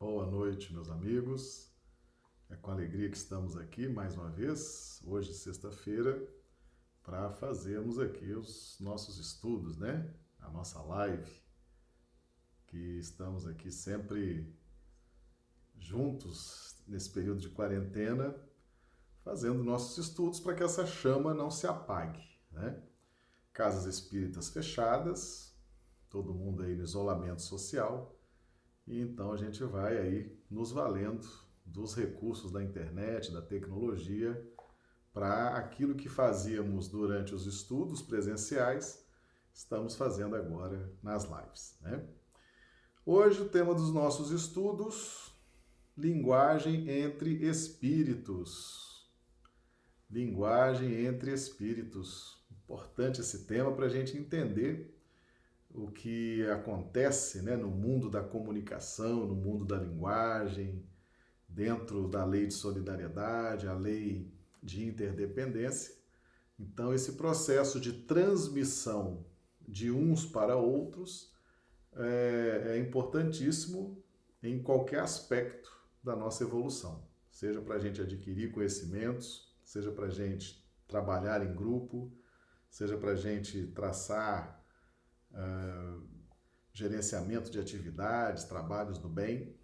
Boa noite, meus amigos. É com alegria que estamos aqui mais uma vez, hoje, sexta-feira, para fazermos aqui os nossos estudos, né? A nossa live, que estamos aqui sempre juntos nesse período de quarentena, fazendo nossos estudos para que essa chama não se apague, né? Casas espíritas fechadas, todo mundo aí no isolamento social, e então a gente vai aí nos valendo dos recursos da internet, da tecnologia, para aquilo que fazíamos durante os estudos presenciais, estamos fazendo agora nas lives. Né? Hoje o tema dos nossos estudos, linguagem entre espíritos. Linguagem entre espíritos. Importante esse tema para a gente entender o que acontece né, no mundo da comunicação, no mundo da linguagem, dentro da lei de solidariedade, a lei de interdependência. Então, esse processo de transmissão de uns para outros é, é importantíssimo em qualquer aspecto da nossa evolução, seja para a gente adquirir conhecimentos, seja para a gente trabalhar em grupo, seja para a gente traçar uh, gerenciamento de atividades, trabalhos do bem.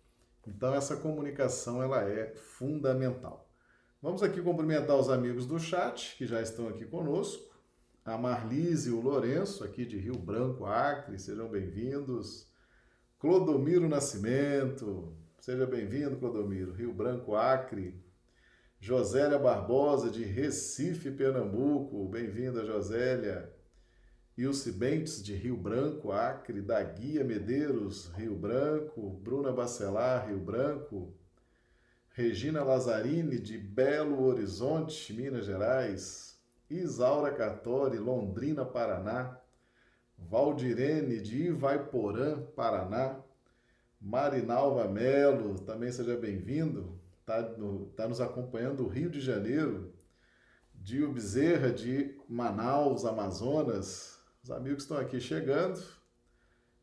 Então essa comunicação ela é fundamental. Vamos aqui cumprimentar os amigos do chat que já estão aqui conosco. A Marlise e o Lourenço, aqui de Rio Branco, Acre, sejam bem-vindos. Clodomiro Nascimento, seja bem-vindo, Clodomiro, Rio Branco, Acre. Josélia Barbosa, de Recife, Pernambuco, bem-vinda, Josélia. Ilse Bentes, de Rio Branco, Acre, da Guia Medeiros, Rio Branco, Bruna Bacelar, Rio Branco, Regina Lazzarini, de Belo Horizonte, Minas Gerais, Isaura Cartori, Londrina, Paraná, Valdirene, de Ivaiporã, Paraná, Marinalva Melo, também seja bem-vindo, está tá nos acompanhando do Rio de Janeiro, Dio Bezerra, de Manaus, Amazonas, os amigos estão aqui chegando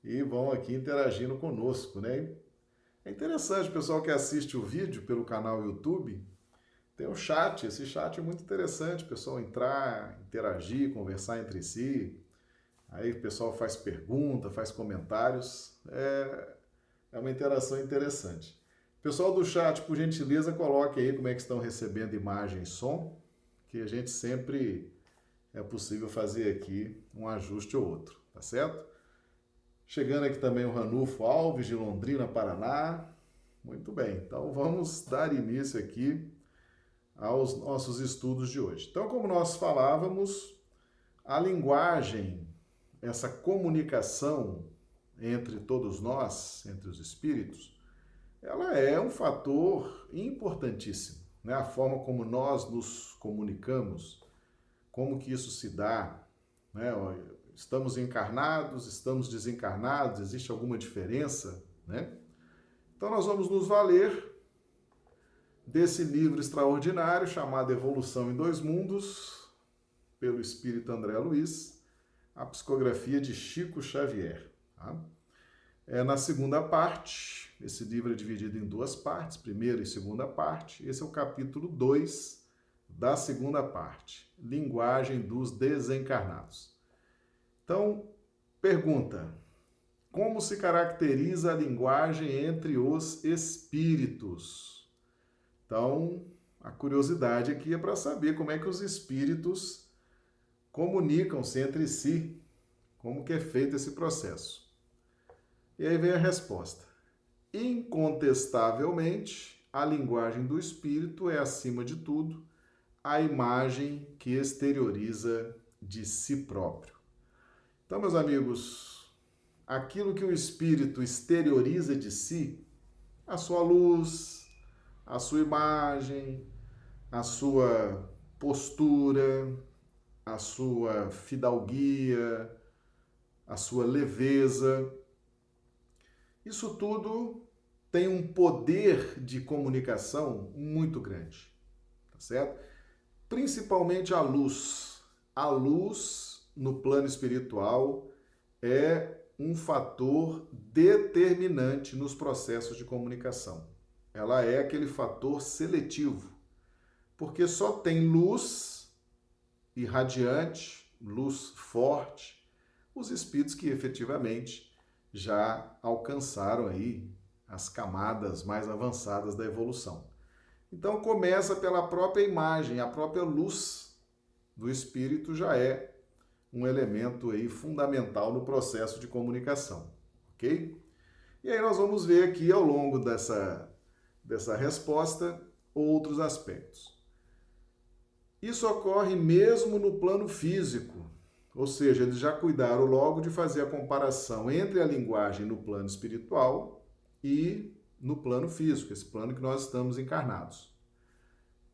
e vão aqui interagindo conosco, né? É interessante, o pessoal que assiste o vídeo pelo canal YouTube, tem um chat, esse chat é muito interessante, o pessoal entrar, interagir, conversar entre si, aí o pessoal faz pergunta, faz comentários, é, é uma interação interessante. Pessoal do chat, por gentileza, coloque aí como é que estão recebendo imagem e som, que a gente sempre é possível fazer aqui um ajuste ou outro, tá certo? Chegando aqui também o Ranulfo Alves, de Londrina, Paraná. Muito bem, então vamos dar início aqui aos nossos estudos de hoje. Então, como nós falávamos, a linguagem, essa comunicação entre todos nós, entre os espíritos, ela é um fator importantíssimo. Né? A forma como nós nos comunicamos, como que isso se dá, né? Estamos encarnados, estamos desencarnados, existe alguma diferença, né? Então nós vamos nos valer desse livro extraordinário chamado Evolução em Dois Mundos, pelo espírito André Luiz, a psicografia de Chico Xavier. Tá? É na segunda parte, esse livro é dividido em duas partes, primeira e segunda parte. Esse é o capítulo 2 da segunda parte, linguagem dos desencarnados. Então, pergunta: como se caracteriza a linguagem entre os espíritos? Então, a curiosidade aqui é para saber como é que os espíritos comunicam-se entre si, como que é feito esse processo. E aí vem a resposta. Incontestavelmente, a linguagem do espírito é, acima de tudo, a imagem que exterioriza de si próprio. Então, meus amigos, aquilo que o espírito exterioriza de si, a sua luz, a sua imagem, a sua postura, a sua fidalguia, a sua leveza, isso tudo tem um poder de comunicação muito grande, tá certo? Principalmente a luz. A luz no plano espiritual é um fator determinante nos processos de comunicação. Ela é aquele fator seletivo, porque só tem luz irradiante, luz forte, os espíritos que efetivamente já alcançaram aí as camadas mais avançadas da evolução. Então começa pela própria imagem, a própria luz do espírito já é um elemento aí fundamental no processo de comunicação, ok? E aí nós vamos ver aqui ao longo dessa, dessa resposta outros aspectos. Isso ocorre mesmo no plano físico, ou seja, eles já cuidaram logo de fazer a comparação entre a linguagem no plano espiritual e no plano físico, esse plano que nós estamos encarnados.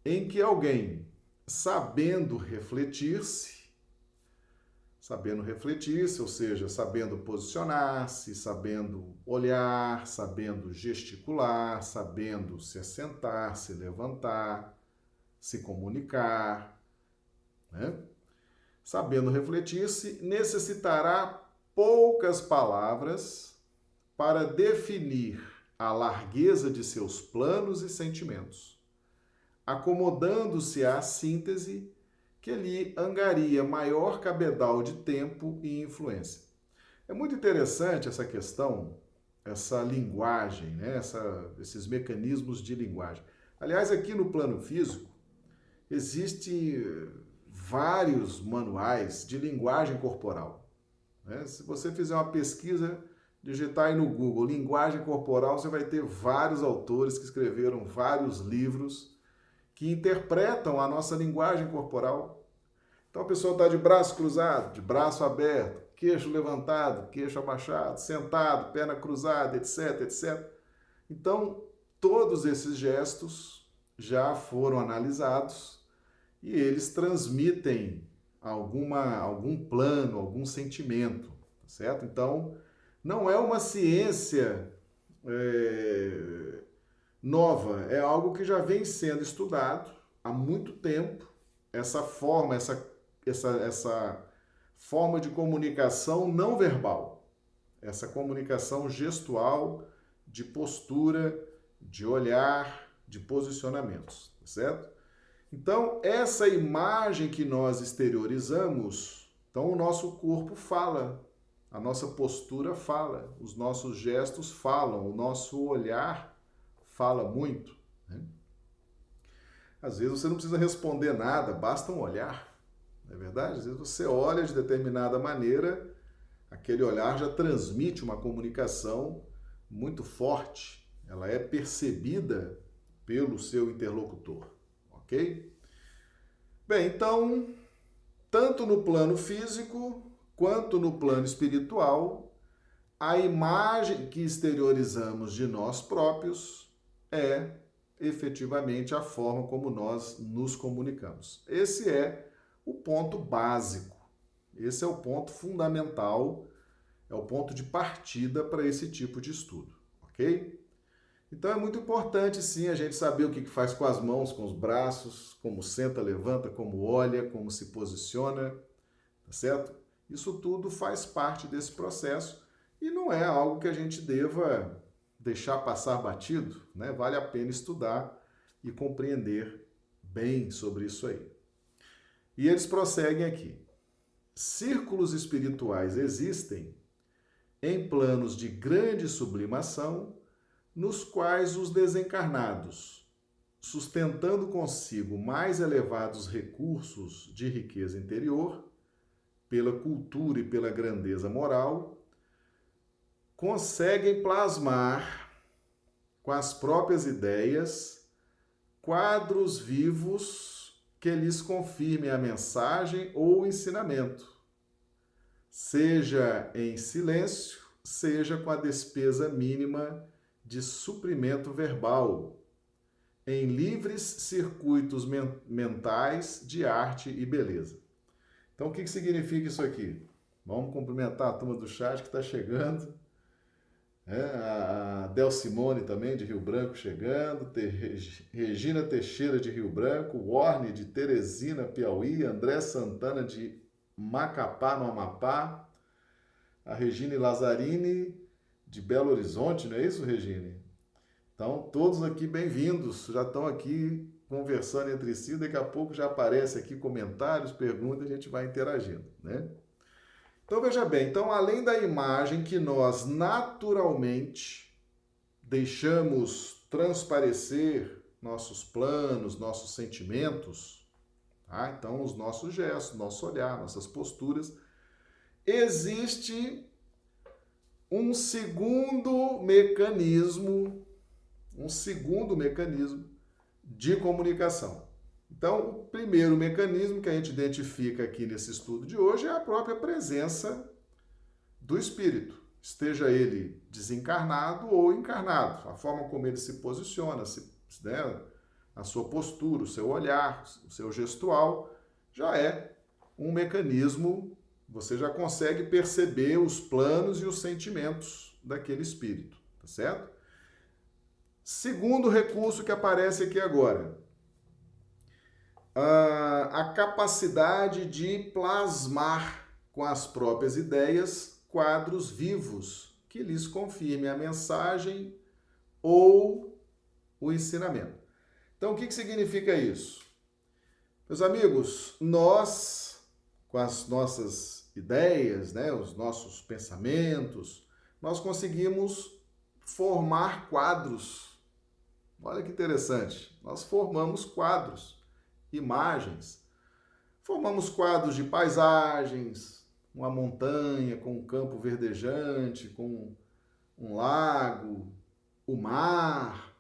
Em que alguém, sabendo refletir-se, sabendo refletir-se, ou seja, sabendo posicionar-se, sabendo olhar, sabendo gesticular, sabendo se assentar, se levantar, se comunicar, né? sabendo refletir-se, necessitará poucas palavras para definir a largueza de seus planos e sentimentos, acomodando-se à síntese que lhe angaria maior cabedal de tempo e influência. É muito interessante essa questão, essa linguagem, né? essa, esses mecanismos de linguagem. Aliás, aqui no plano físico, existe vários manuais de linguagem corporal. Né? Se você fizer uma pesquisa, digitar aí no Google linguagem corporal, você vai ter vários autores que escreveram vários livros que interpretam a nossa linguagem corporal. Então a pessoa está de braço cruzado, de braço aberto, queixo levantado, queixo abaixado, sentado, perna cruzada, etc, etc. Então, todos esses gestos já foram analisados e eles transmitem alguma, algum plano, algum sentimento, tá certo? Então, não é uma ciência é, nova, é algo que já vem sendo estudado há muito tempo. Essa forma, essa, essa, essa forma de comunicação não verbal, essa comunicação gestual, de postura, de olhar, de posicionamentos, certo? Então, essa imagem que nós exteriorizamos, então o nosso corpo fala, a nossa postura fala, os nossos gestos falam, o nosso olhar fala muito. Né? Às vezes você não precisa responder nada, basta um olhar, não é verdade? Às vezes você olha de determinada maneira, aquele olhar já transmite uma comunicação muito forte, ela é percebida pelo seu interlocutor ok? Bem, então, tanto no plano físico quanto no plano espiritual, a imagem que exteriorizamos de nós próprios é efetivamente a forma como nós nos comunicamos. Esse é o ponto básico, esse é o ponto fundamental, é o ponto de partida para esse tipo de estudo, ok? Então é muito importante sim a gente saber o que faz com as mãos, com os braços, como senta, levanta, como olha, como se posiciona, tá certo? Isso tudo faz parte desse processo e não é algo que a gente deva deixar passar batido, né? Vale a pena estudar e compreender bem sobre isso aí. E eles prosseguem aqui. Círculos espirituais existem em planos de grande sublimação nos quais os desencarnados, sustentando consigo mais elevados recursos de riqueza interior, pela cultura e pela grandeza moral, conseguem plasmar com as próprias ideias quadros vivos que lhes confirmem a mensagem ou o ensinamento, seja em silêncio, seja com a despesa mínima de suprimento verbal, em livres circuitos mentais de arte e beleza. Então, o que, significa isso aqui? Vamos cumprimentar a turma do chat que está chegando. É, a Del Simone também, de Rio Branco, chegando. Regina Teixeira, de Rio Branco. Warne, de Teresina, Piauí. André Santana, de Macapá, no Amapá. A Regine Lazzarini, de Belo Horizonte, não é isso, Regine? Então, todos aqui bem-vindos, já estão aqui conversando entre si, daqui a pouco já aparece aqui comentários, perguntas, a gente vai interagindo, né? Então veja bem, então além da imagem que nós naturalmente deixamos transparecer nossos planos, nossos sentimentos, tá? então os nossos gestos, nosso olhar, nossas posturas, existe um segundo mecanismo, um segundo mecanismo de comunicação. Então, o primeiro mecanismo que a gente identifica aqui nesse estudo de hoje é a própria presença do espírito, esteja ele desencarnado ou encarnado, a forma como ele se posiciona, se, né, a sua postura, o seu olhar, o seu gestual, já é um mecanismo, você já consegue perceber os planos e os sentimentos daquele espírito, tá certo? Segundo recurso que aparece aqui agora, a capacidade de plasmar com as próprias ideias quadros vivos que lhes confirmem a mensagem ou o ensinamento. Então, o que, que significa isso? Meus amigos, nós, com as nossas ideias, né, os nossos pensamentos, nós conseguimos formar quadros. Olha que interessante, nós formamos quadros imagens. Formamos quadros de paisagens, uma montanha com um campo verdejante, com um lago, o mar,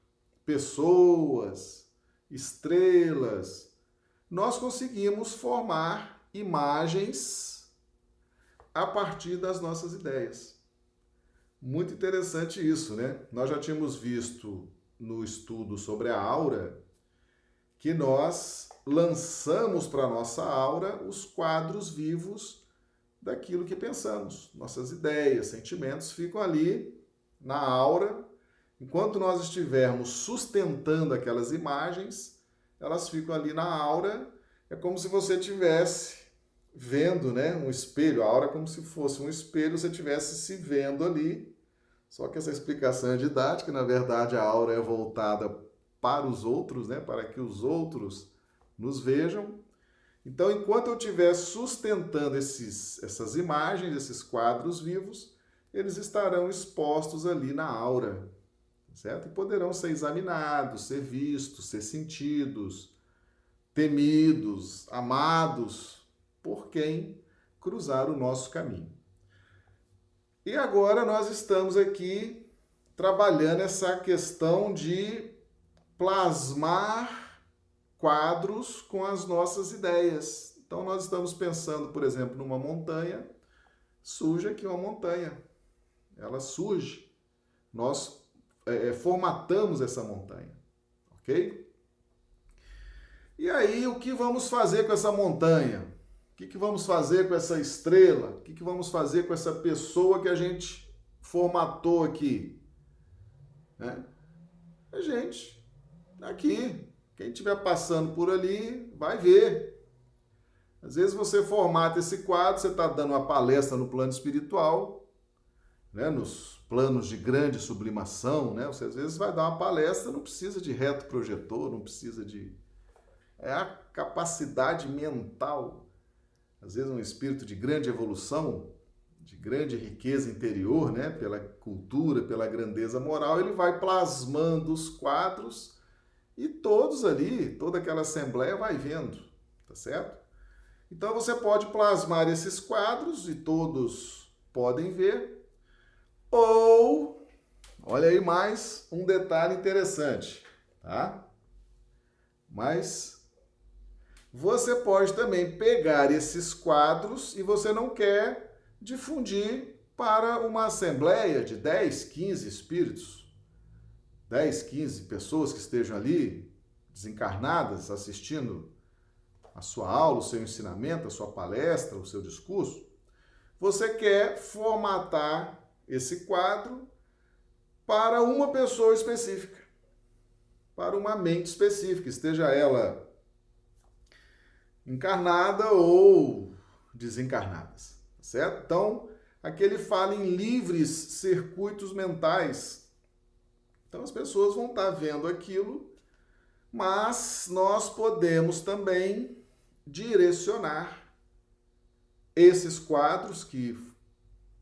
pessoas, estrelas. Nós conseguimos formar imagens a partir das nossas ideias. Muito interessante isso, né? Nós já tínhamos visto no estudo sobre a aura que nós lançamos para a nossa aura os quadros vivos daquilo que pensamos. Nossas ideias, sentimentos ficam ali na aura. Enquanto nós estivermos sustentando aquelas imagens, elas ficam ali na aura. É como se você tivesse vendo, né, um espelho. A aura é como se fosse um espelho, você tivesse se vendo ali. Só que essa explicação é didática, na verdade a aura é voltada para os outros, né, para que os outros nos vejam. Então, enquanto eu estiver sustentando esses, essas imagens, esses quadros vivos, eles estarão expostos ali na aura, certo? E poderão ser examinados, ser vistos, ser sentidos, temidos, amados por quem cruzar o nosso caminho. E agora nós estamos aqui trabalhando essa questão de plasmar quadros com as nossas ideias. Então, nós estamos pensando, por exemplo, numa montanha, surge aqui uma montanha. Ela surge. Nós é, é, formatamos essa montanha, ok? E aí, o que vamos fazer com essa montanha? O que, que vamos fazer com essa estrela? O que, que vamos fazer com essa pessoa que a gente formatou aqui? Né? A gente, aqui, quem estiver passando por ali vai ver. Às vezes você formata esse quadro, você está dando uma palestra no plano espiritual, né, nos planos de grande sublimação, né? Você às vezes vai dar uma palestra, não precisa de reto projetor, não precisa de. É a capacidade mental. Às vezes um espírito de grande evolução, de grande riqueza interior, né? Pela cultura, pela grandeza moral, ele vai plasmando os quadros e todos ali, toda aquela assembleia vai vendo, tá certo? Então você pode plasmar esses quadros e todos podem ver. Ou, olha aí mais um detalhe interessante, tá? Mas você pode também pegar esses quadros e você não quer difundir para uma assembleia de 10, 15 espíritos. 10, 15 pessoas que estejam ali desencarnadas assistindo a sua aula, o seu ensinamento, a sua palestra, o seu discurso, você quer formatar esse quadro para uma pessoa específica, para uma mente específica, esteja ela encarnada ou desencarnada, certo? Então, aqui ele fala em livres circuitos mentais. Então as pessoas vão estar vendo aquilo, mas nós podemos também direcionar esses quadros que,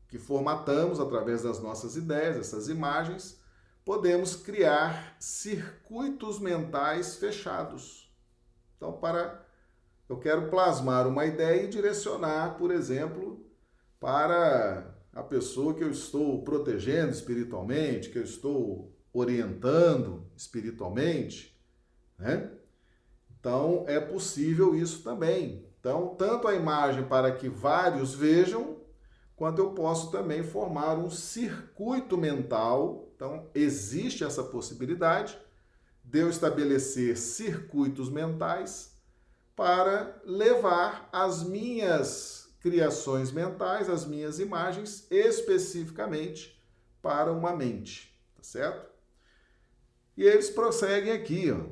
que formatamos através das nossas ideias, essas imagens, podemos criar circuitos mentais fechados. Então, para eu quero plasmar uma ideia e direcionar, por exemplo, para a pessoa que eu estou protegendo espiritualmente, que eu estou orientando espiritualmente, né? Então é possível isso também. Então, tanto a imagem para que vários vejam, quanto eu posso também formar um circuito mental. Então, existe essa possibilidade de eu estabelecer circuitos mentais para levar as minhas criações mentais, as minhas imagens, especificamente para uma mente, tá certo? E eles prosseguem aqui, ó.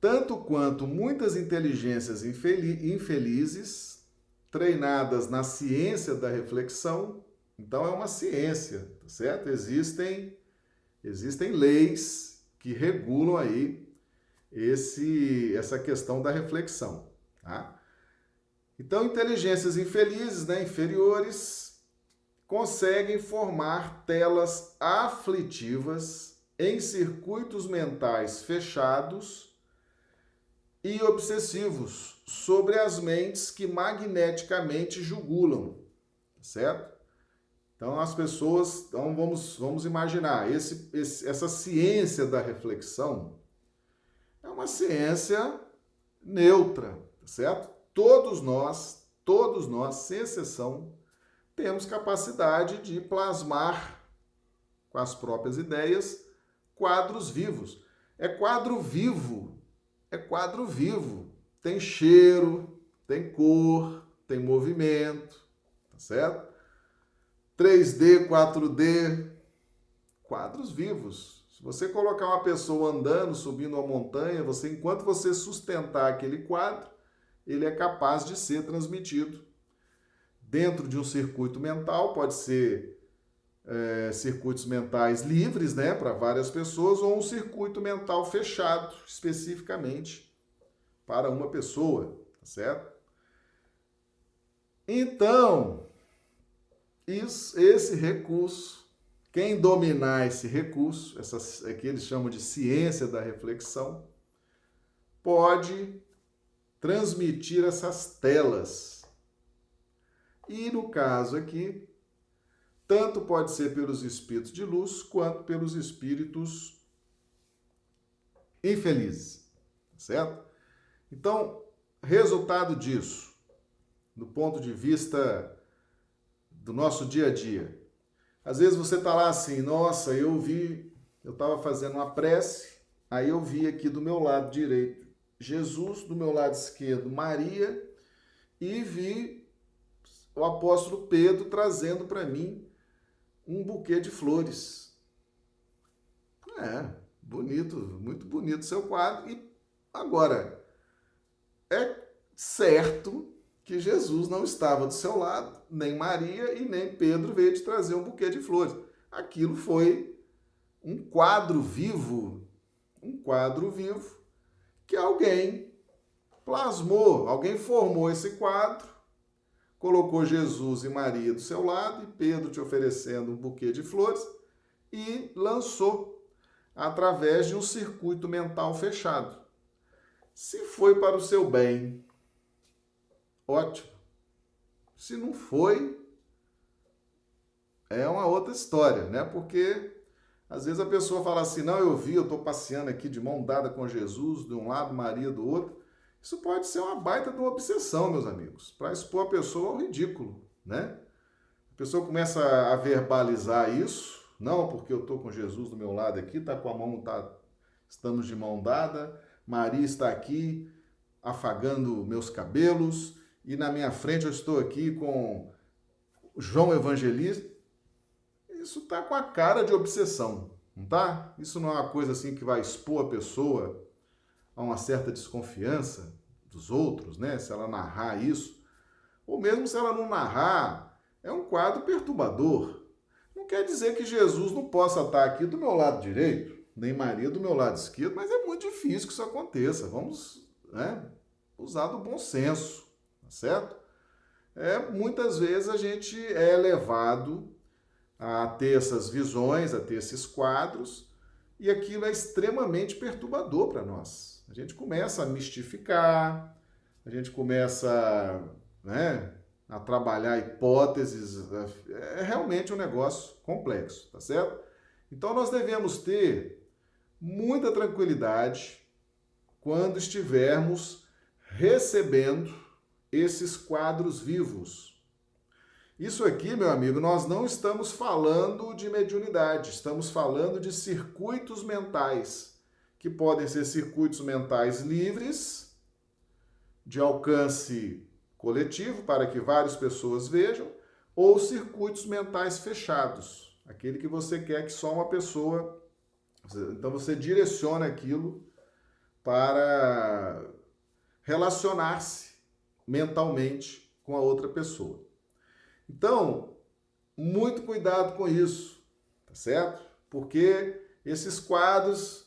Tanto quanto muitas inteligências infelizes, treinadas na ciência da reflexão, então é uma ciência, tá certo? Existem existem leis que regulam aí esse essa questão da reflexão, tá? Então, inteligências infelizes, né, inferiores, conseguem formar telas aflitivas em circuitos mentais fechados e obsessivos sobre as mentes que magneticamente jugulam, certo? Então as pessoas, então vamos, vamos imaginar, esse, esse, essa ciência da reflexão é uma ciência neutra, certo? Todos nós, todos nós, sem exceção, temos capacidade de plasmar com as próprias ideias quadros vivos. É quadro vivo, é quadro vivo. Tem cheiro, tem cor, tem movimento, tá certo? 3D, 4D, quadros vivos. Se você colocar uma pessoa andando, subindo uma montanha, você enquanto você sustentar aquele quadro, ele é capaz de ser transmitido dentro de um circuito mental, pode ser é, circuitos mentais livres, né, para várias pessoas, ou um circuito mental fechado, especificamente para uma pessoa, tá certo? Então, isso, esse recurso, quem dominar esse recurso, essa, que eles chamam de ciência da reflexão, pode transmitir essas telas. E no caso aqui, tanto pode ser pelos espíritos de luz quanto pelos espíritos infelizes, certo? Então, resultado disso, do ponto de vista do nosso dia a dia. Às vezes você está lá assim, nossa, eu vi, eu estava fazendo uma prece, aí eu vi aqui do meu lado direito Jesus, do meu lado esquerdo, Maria, e vi o apóstolo Pedro trazendo para mim um buquê de flores. É, bonito, muito bonito seu quadro. E agora, é certo que Jesus não estava do seu lado, nem Maria e nem Pedro veio te trazer um buquê de flores. Aquilo foi um quadro vivo, um quadro vivo que alguém plasmou, alguém formou esse quadro, colocou Jesus e Maria do seu lado e Pedro te oferecendo um buquê de flores e lançou através de um circuito mental fechado. Se foi para o seu bem, ótimo. Se não foi, é uma outra história, né? Porque às vezes a pessoa fala assim: não, eu vi, eu estou passeando aqui de mão dada com Jesus, de um lado, Maria do outro. Isso pode ser uma baita de uma obsessão, meus amigos, para expor a pessoa ao ridículo, né? A pessoa começa a verbalizar isso, não, porque eu estou com Jesus do meu lado aqui, tá com a mão, tá, estamos de mão dada, Maria está aqui afagando meus cabelos, e na minha frente eu estou aqui com João Evangelista isso tá com a cara de obsessão, não tá? Isso não é uma coisa assim que vai expor a pessoa a uma certa desconfiança dos outros, né? Se ela narrar isso, ou mesmo se ela não narrar, é um quadro perturbador. Não quer dizer que Jesus não possa estar aqui do meu lado direito, nem Maria do meu lado esquerdo, mas é muito difícil que isso aconteça. Vamos né, usar do bom senso, tá certo? É, muitas vezes a gente é levado a ter essas visões, a ter esses quadros, e aquilo é extremamente perturbador para nós. A gente começa a mistificar, a gente começa né, a trabalhar hipóteses, é realmente um negócio complexo, tá certo? Então nós devemos ter muita tranquilidade quando estivermos recebendo esses quadros vivos. Isso aqui, meu amigo, nós não estamos falando de mediunidade, estamos falando de circuitos mentais, que podem ser circuitos mentais livres, de alcance coletivo, para que várias pessoas vejam, ou circuitos mentais fechados, aquele que você quer que só uma pessoa. Então você direciona aquilo para relacionar-se mentalmente com a outra pessoa. Então, muito cuidado com isso, tá certo? Porque esses quadros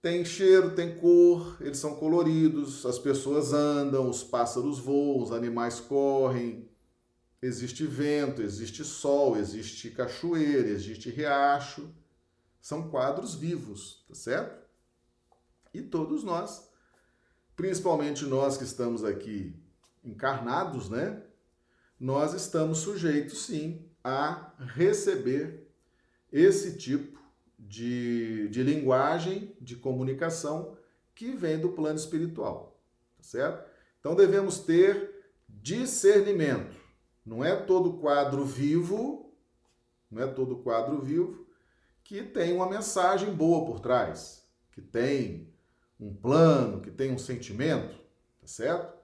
têm cheiro, têm cor, eles são coloridos, as pessoas andam, os pássaros voam, os animais correm, existe vento, existe sol, existe cachoeira, existe riacho. São quadros vivos, tá certo? E todos nós, principalmente nós que estamos aqui encarnados, né? nós estamos sujeitos sim a receber esse tipo de, de linguagem, de comunicação que vem do plano espiritual, tá certo? Então devemos ter discernimento. Não é todo quadro vivo, não é todo quadro vivo que tem uma mensagem boa por trás, que tem um plano, que tem um sentimento, tá certo?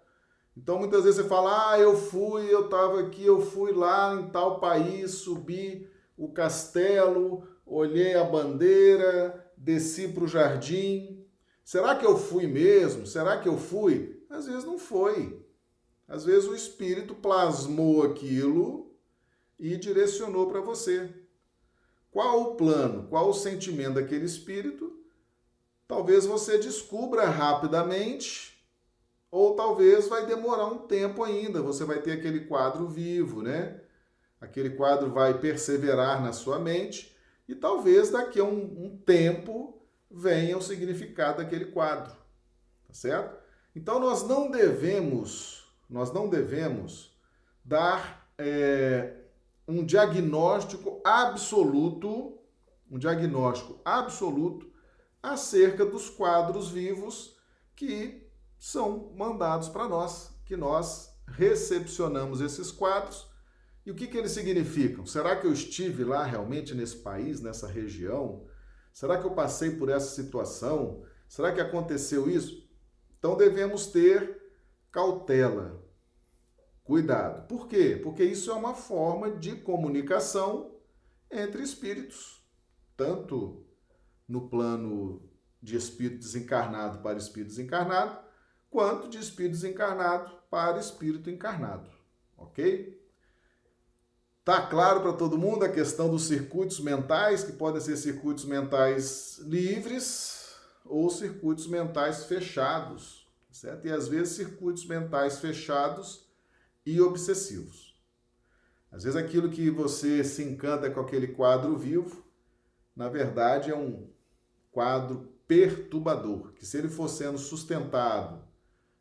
Então muitas vezes você fala: "Ah, eu fui, eu estava aqui, eu fui lá em tal país, subi o castelo, olhei a bandeira, desci para o jardim. Será que eu fui mesmo? Será que eu fui?" Às vezes não foi. Às vezes o espírito plasmou aquilo e direcionou para você. Qual o plano? Qual o sentimento daquele espírito? Talvez você descubra rapidamente ou talvez vai demorar um tempo ainda, você vai ter aquele quadro vivo, né? Aquele quadro vai perseverar na sua mente e talvez daqui a um, um tempo venha o significado daquele quadro, tá certo? Então nós não devemos, nós não devemos dar é, um diagnóstico absoluto, um diagnóstico absoluto acerca dos quadros vivos que são mandados para nós, que nós recepcionamos esses quadros. E o que, que eles significam? Será que eu estive lá realmente nesse país, nessa região? Será que eu passei por essa situação? Será que aconteceu isso? Então devemos ter cautela, cuidado. Por quê? Porque isso é uma forma de comunicação entre espíritos, tanto no plano de espírito desencarnado para espírito desencarnado, quanto de espírito desencarnado para espírito encarnado, ok? Tá claro para todo mundo a questão dos circuitos mentais, que podem ser circuitos mentais livres ou circuitos mentais fechados, certo? E às vezes circuitos mentais fechados e obsessivos. Às vezes aquilo que você se encanta com aquele quadro vivo, na verdade é um quadro perturbador, que se ele for sendo sustentado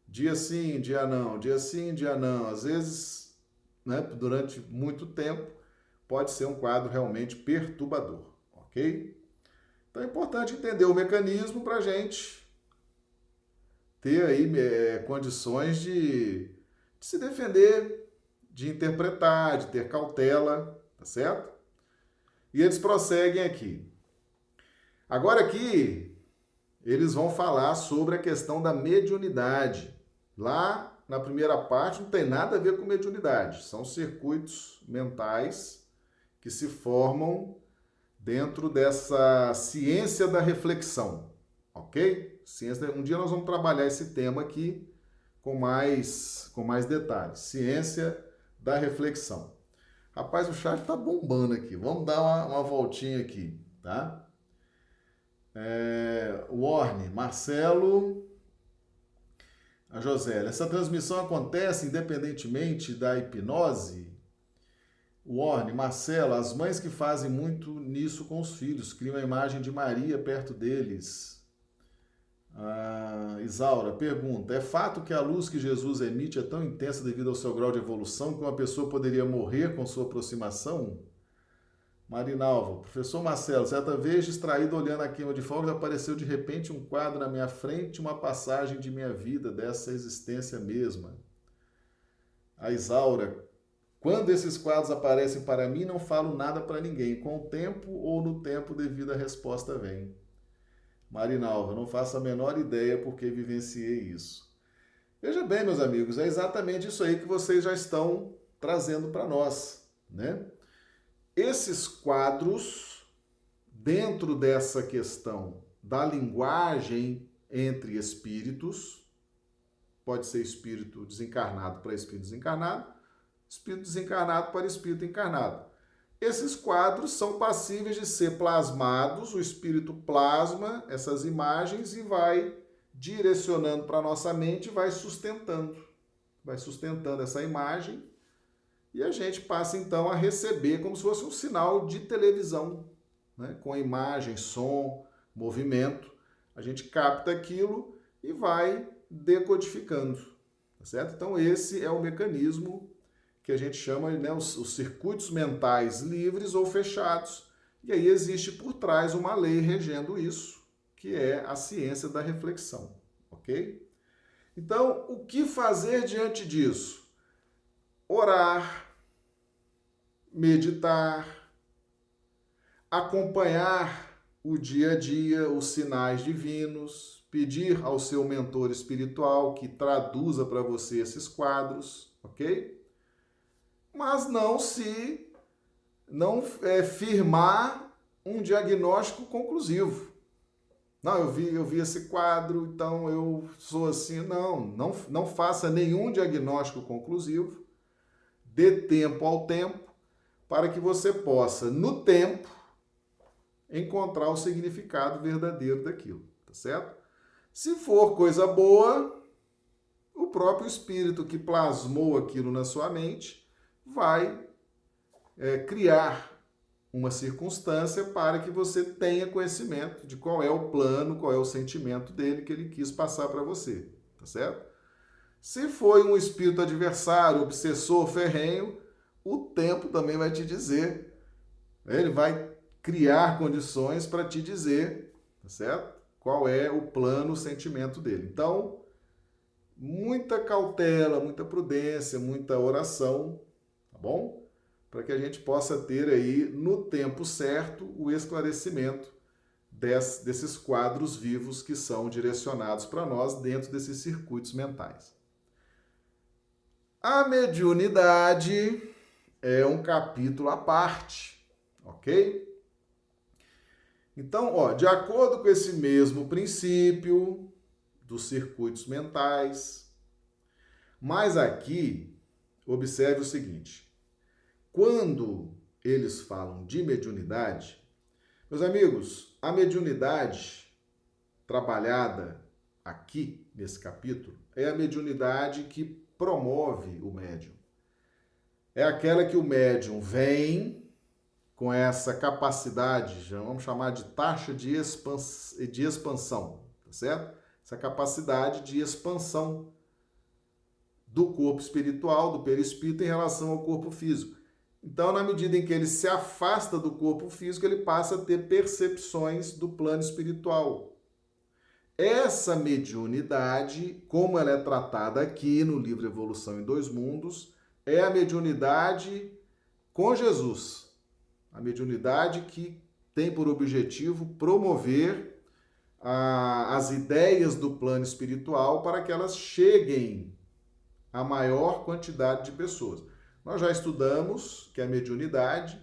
dia sim, dia não, dia sim, dia não. Às vezes, né, durante muito tempo, pode ser um quadro realmente perturbador, ok? Então é importante entender o mecanismo para a gente ter aí é, condições de, de se defender, de interpretar, de ter cautela, tá certo? E eles prosseguem aqui. Agora aqui, eles vão falar sobre a questão da mediunidade. Lá na primeira parte não tem nada a ver com mediunidade, são circuitos mentais que se formam dentro dessa ciência da reflexão, ok? Ciência, um dia nós vamos trabalhar esse tema aqui com mais, com mais detalhes. Ciência da reflexão. Rapaz, o chat tá bombando aqui. Vamos dar uma, uma voltinha aqui, tá? É, Warne, Marcelo, a Josélia. Essa transmissão acontece independentemente da hipnose? Warne, Marcelo, as mães que fazem muito nisso com os filhos, criam a imagem de Maria perto deles. Ah, Isaura pergunta: é fato que a luz que Jesus emite é tão intensa devido ao seu grau de evolução que uma pessoa poderia morrer com sua aproximação? Marinalva, professor Marcelo, certa vez distraído olhando a queima de fogos, apareceu de repente um quadro na minha frente, uma passagem de minha vida, dessa existência mesma. A Isaura, quando esses quadros aparecem para mim, não falo nada para ninguém. Com o tempo ou no tempo devido a resposta vem. Marinalva, não faço a menor ideia porque vivenciei isso. Veja bem, meus amigos, é exatamente isso aí que vocês já estão trazendo para nós, né? Esses quadros, dentro dessa questão da linguagem entre espíritos, pode ser espírito desencarnado para espírito desencarnado, espírito desencarnado para espírito encarnado. Esses quadros são passíveis de ser plasmados, o espírito plasma essas imagens e vai direcionando para a nossa mente, vai sustentando, vai sustentando essa imagem e a gente passa então a receber como se fosse um sinal de televisão, né? com imagem, som, movimento. A gente capta aquilo e vai decodificando, tá certo? Então esse é o mecanismo que a gente chama né, os, os circuitos mentais livres ou fechados. E aí existe por trás uma lei regendo isso, que é a ciência da reflexão, ok? Então, o que fazer diante disso? Orar, meditar, acompanhar o dia a dia, os sinais divinos, pedir ao seu mentor espiritual que traduza para você esses quadros, ok? Mas não se não é, firmar um diagnóstico conclusivo. Não, eu vi, eu vi esse quadro, então eu sou assim. Não, não, não faça nenhum diagnóstico conclusivo. Dê tempo ao tempo para que você possa, no tempo, encontrar o significado verdadeiro daquilo, tá certo? Se for coisa boa, o próprio espírito que plasmou aquilo na sua mente vai é, criar uma circunstância para que você tenha conhecimento de qual é o plano, qual é o sentimento dele que ele quis passar para você, tá certo? Se foi um espírito adversário, obsessor, ferrenho, o tempo também vai te dizer. Ele vai criar condições para te dizer, tá certo? Qual é o plano, o sentimento dele. Então, muita cautela, muita prudência, muita oração, tá bom? Para que a gente possa ter aí, no tempo certo, o esclarecimento desses quadros vivos que são direcionados para nós dentro desses circuitos mentais. A mediunidade é um capítulo à parte, ok? Então, ó, de acordo com esse mesmo princípio dos circuitos mentais, mas aqui observe o seguinte: quando eles falam de mediunidade, meus amigos, a mediunidade trabalhada aqui nesse capítulo é a mediunidade que promove o médium é aquela que o médium vem com essa capacidade, vamos chamar de taxa de, expans de expansão, tá certo? Essa capacidade de expansão do corpo espiritual, do perispírito em relação ao corpo físico. Então, na medida em que ele se afasta do corpo físico, ele passa a ter percepções do plano espiritual. Essa mediunidade, como ela é tratada aqui no livro Evolução em Dois Mundos, é a mediunidade com Jesus. A mediunidade que tem por objetivo promover a, as ideias do plano espiritual para que elas cheguem a maior quantidade de pessoas. Nós já estudamos que a mediunidade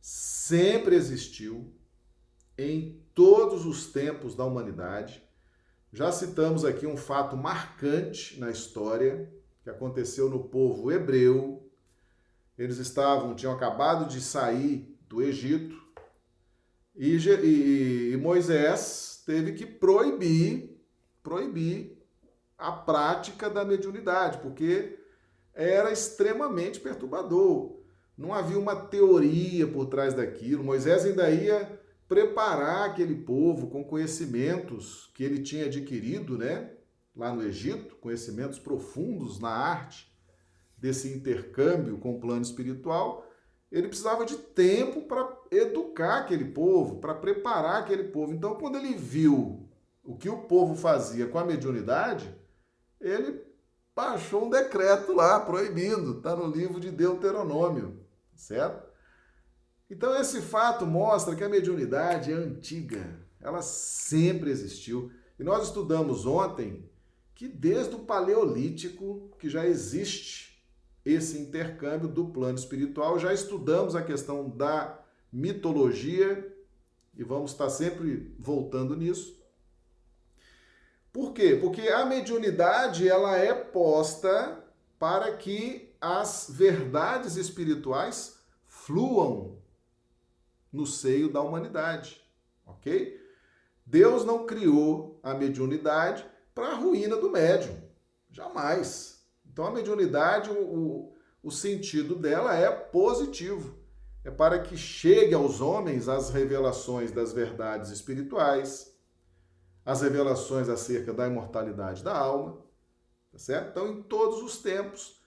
sempre existiu em todos os tempos da humanidade. Já citamos aqui um fato marcante na história, que aconteceu no povo hebreu, Eles estavam, tinham acabado de sair do Egito e, e, e Moisés teve que proibir, proibir a prática da mediunidade, porque era extremamente perturbador. Não havia uma teoria por trás daquilo. Moisés ainda ia preparar aquele povo com conhecimentos que ele tinha adquirido, né? Lá no Egito, conhecimentos profundos na arte desse intercâmbio com o plano espiritual. Ele precisava de tempo para educar aquele povo, para preparar aquele povo. Então, quando ele viu o que o povo fazia com a mediunidade, ele baixou um decreto lá proibindo, está no livro de Deuteronômio, certo? Então esse fato mostra que a mediunidade é antiga, ela sempre existiu. E nós estudamos ontem que desde o Paleolítico que já existe esse intercâmbio do plano espiritual, já estudamos a questão da mitologia e vamos estar sempre voltando nisso. Por quê? Porque a mediunidade ela é posta para que as verdades espirituais fluam no seio da humanidade, ok? Deus não criou a mediunidade para a ruína do médium, jamais. Então a mediunidade, o, o sentido dela é positivo, é para que chegue aos homens as revelações das verdades espirituais, as revelações acerca da imortalidade da alma, tá certo? Então, em todos os tempos,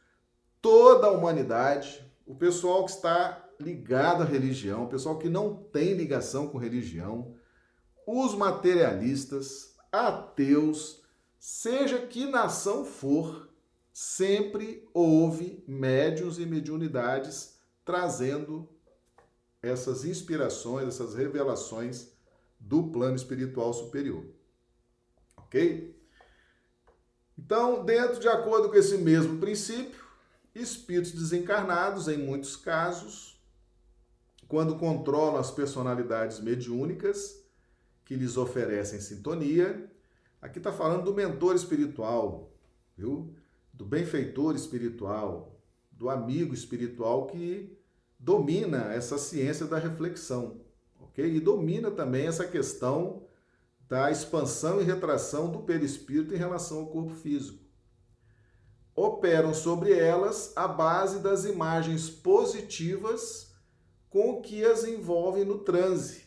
toda a humanidade, o pessoal que está ligado à religião, o pessoal que não tem ligação com religião, os materialistas, ateus, seja que nação for, sempre houve médios e mediunidades trazendo essas inspirações, essas revelações do plano espiritual superior ok? Então, dentro de acordo com esse mesmo princípio, espíritos desencarnados, em muitos casos, quando controlam as personalidades mediúnicas que lhes oferecem sintonia, aqui está falando do mentor espiritual, viu? Do benfeitor espiritual, do amigo espiritual que domina essa ciência da reflexão, ok? E domina também essa questão da expansão e retração do perispírito em relação ao corpo físico. Operam sobre elas a base das imagens positivas com que as envolvem no transe,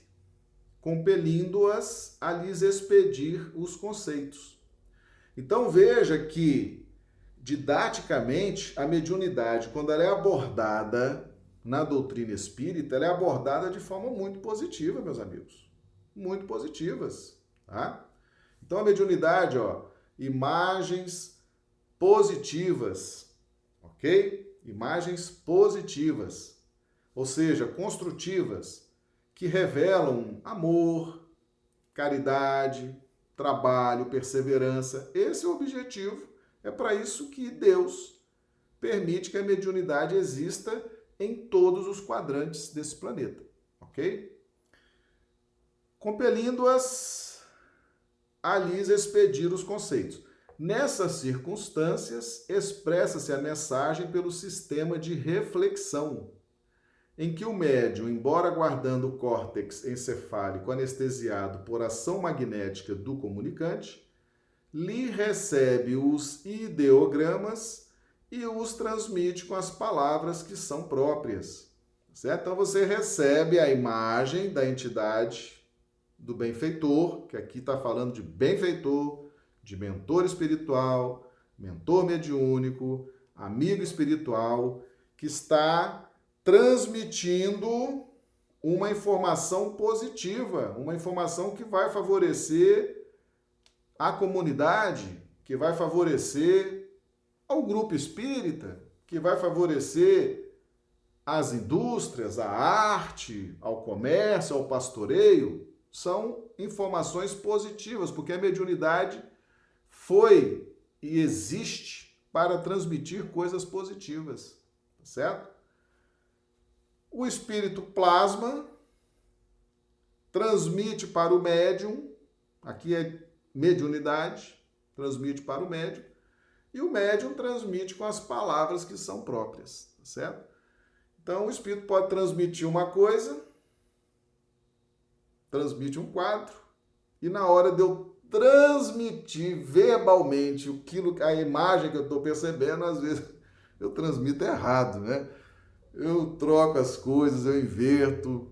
compelindo-as a lhes expedir os conceitos. Então veja que, didaticamente, a mediunidade, quando ela é abordada na doutrina espírita, ela é abordada de forma muito positiva, meus amigos. Muito positivas. Tá? Então a mediunidade, ó, imagens positivas, ok? Imagens positivas, ou seja, construtivas, que revelam amor, caridade, trabalho, perseverança. Esse é o objetivo. É para isso que Deus permite que a mediunidade exista em todos os quadrantes desse planeta, ok? Compelindo-as a lhes expedir os conceitos. Nessas circunstâncias, expressa-se a mensagem pelo sistema de reflexão, em que o médium, embora guardando o córtex encefálico anestesiado por ação magnética do comunicante, lhe recebe os ideogramas e os transmite com as palavras que são próprias. Certo? Então você recebe a imagem da entidade do benfeitor, que aqui está falando de benfeitor, de mentor espiritual, mentor mediúnico, amigo espiritual, que está transmitindo uma informação positiva, uma informação que vai favorecer a comunidade, que vai favorecer ao grupo espírita, que vai favorecer as indústrias, a arte, ao comércio, ao pastoreio, são informações positivas, porque a mediunidade foi e existe para transmitir coisas positivas, tá certo? O espírito plasma, transmite para o médium, aqui é mediunidade, transmite para o médium, e o médium transmite com as palavras que são próprias, tá certo? Então, o espírito pode transmitir uma coisa, transmite um quadro, e na hora de eu transmitir verbalmente aquilo, a imagem que eu estou percebendo, às vezes eu transmito errado, né? Eu troco as coisas, eu inverto.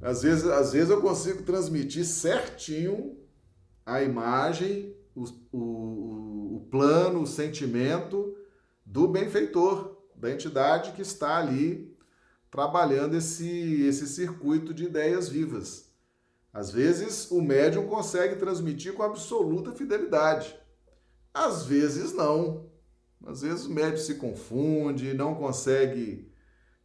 Às vezes, às vezes eu consigo transmitir certinho a imagem, o, o, o plano, o sentimento do benfeitor, da entidade que está ali trabalhando esse, esse circuito de ideias vivas. Às vezes o médium consegue transmitir com absoluta fidelidade. Às vezes não. Às vezes o médium se confunde, não consegue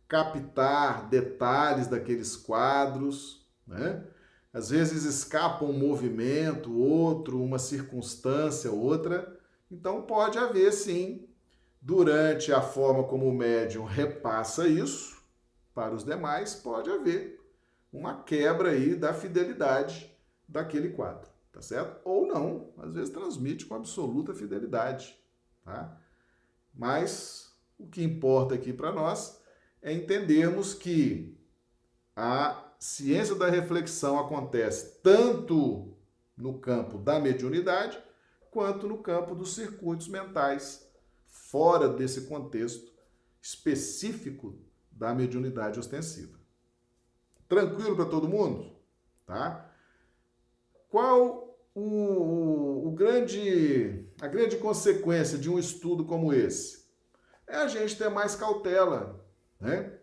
captar detalhes daqueles quadros, né? Às vezes escapa um movimento, outro, uma circunstância, outra. Então pode haver sim, durante a forma como o médium repassa isso para os demais, pode haver uma quebra aí da fidelidade daquele quadro, tá certo? Ou não, às vezes transmite com absoluta fidelidade, tá? Mas o que importa aqui para nós é entendermos que a ciência da reflexão acontece tanto no campo da mediunidade quanto no campo dos circuitos mentais, fora desse contexto específico da mediunidade ostensiva. Tranquilo para todo mundo? Tá? Qual o, o, grande, a grande consequência de um estudo como esse? É a gente ter mais cautela, né?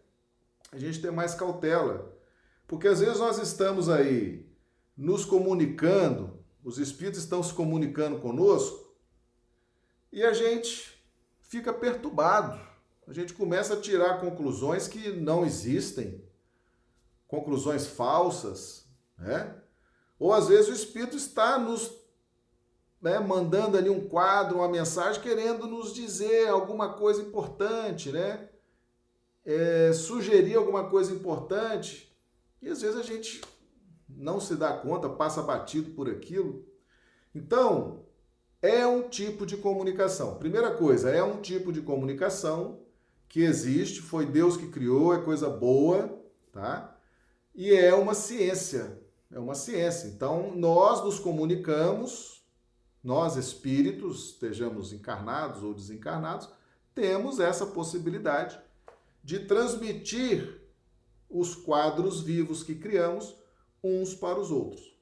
A gente ter mais cautela porque às vezes nós estamos aí nos comunicando, os espíritos estão se comunicando conosco e a gente fica perturbado. A gente começa a tirar conclusões que não existem, conclusões falsas, né? Ou às vezes o espírito está nos né, mandando ali um quadro, uma mensagem, querendo nos dizer alguma coisa importante, né? É, sugerir alguma coisa importante. E às vezes a gente não se dá conta, passa batido por aquilo. Então, é um tipo de comunicação. Primeira coisa, é um tipo de comunicação que existe, foi Deus que criou, é coisa boa, tá? E é uma ciência, é uma ciência. Então, nós nos comunicamos, nós espíritos, estejamos encarnados ou desencarnados, temos essa possibilidade de transmitir os quadros vivos que criamos uns para os outros.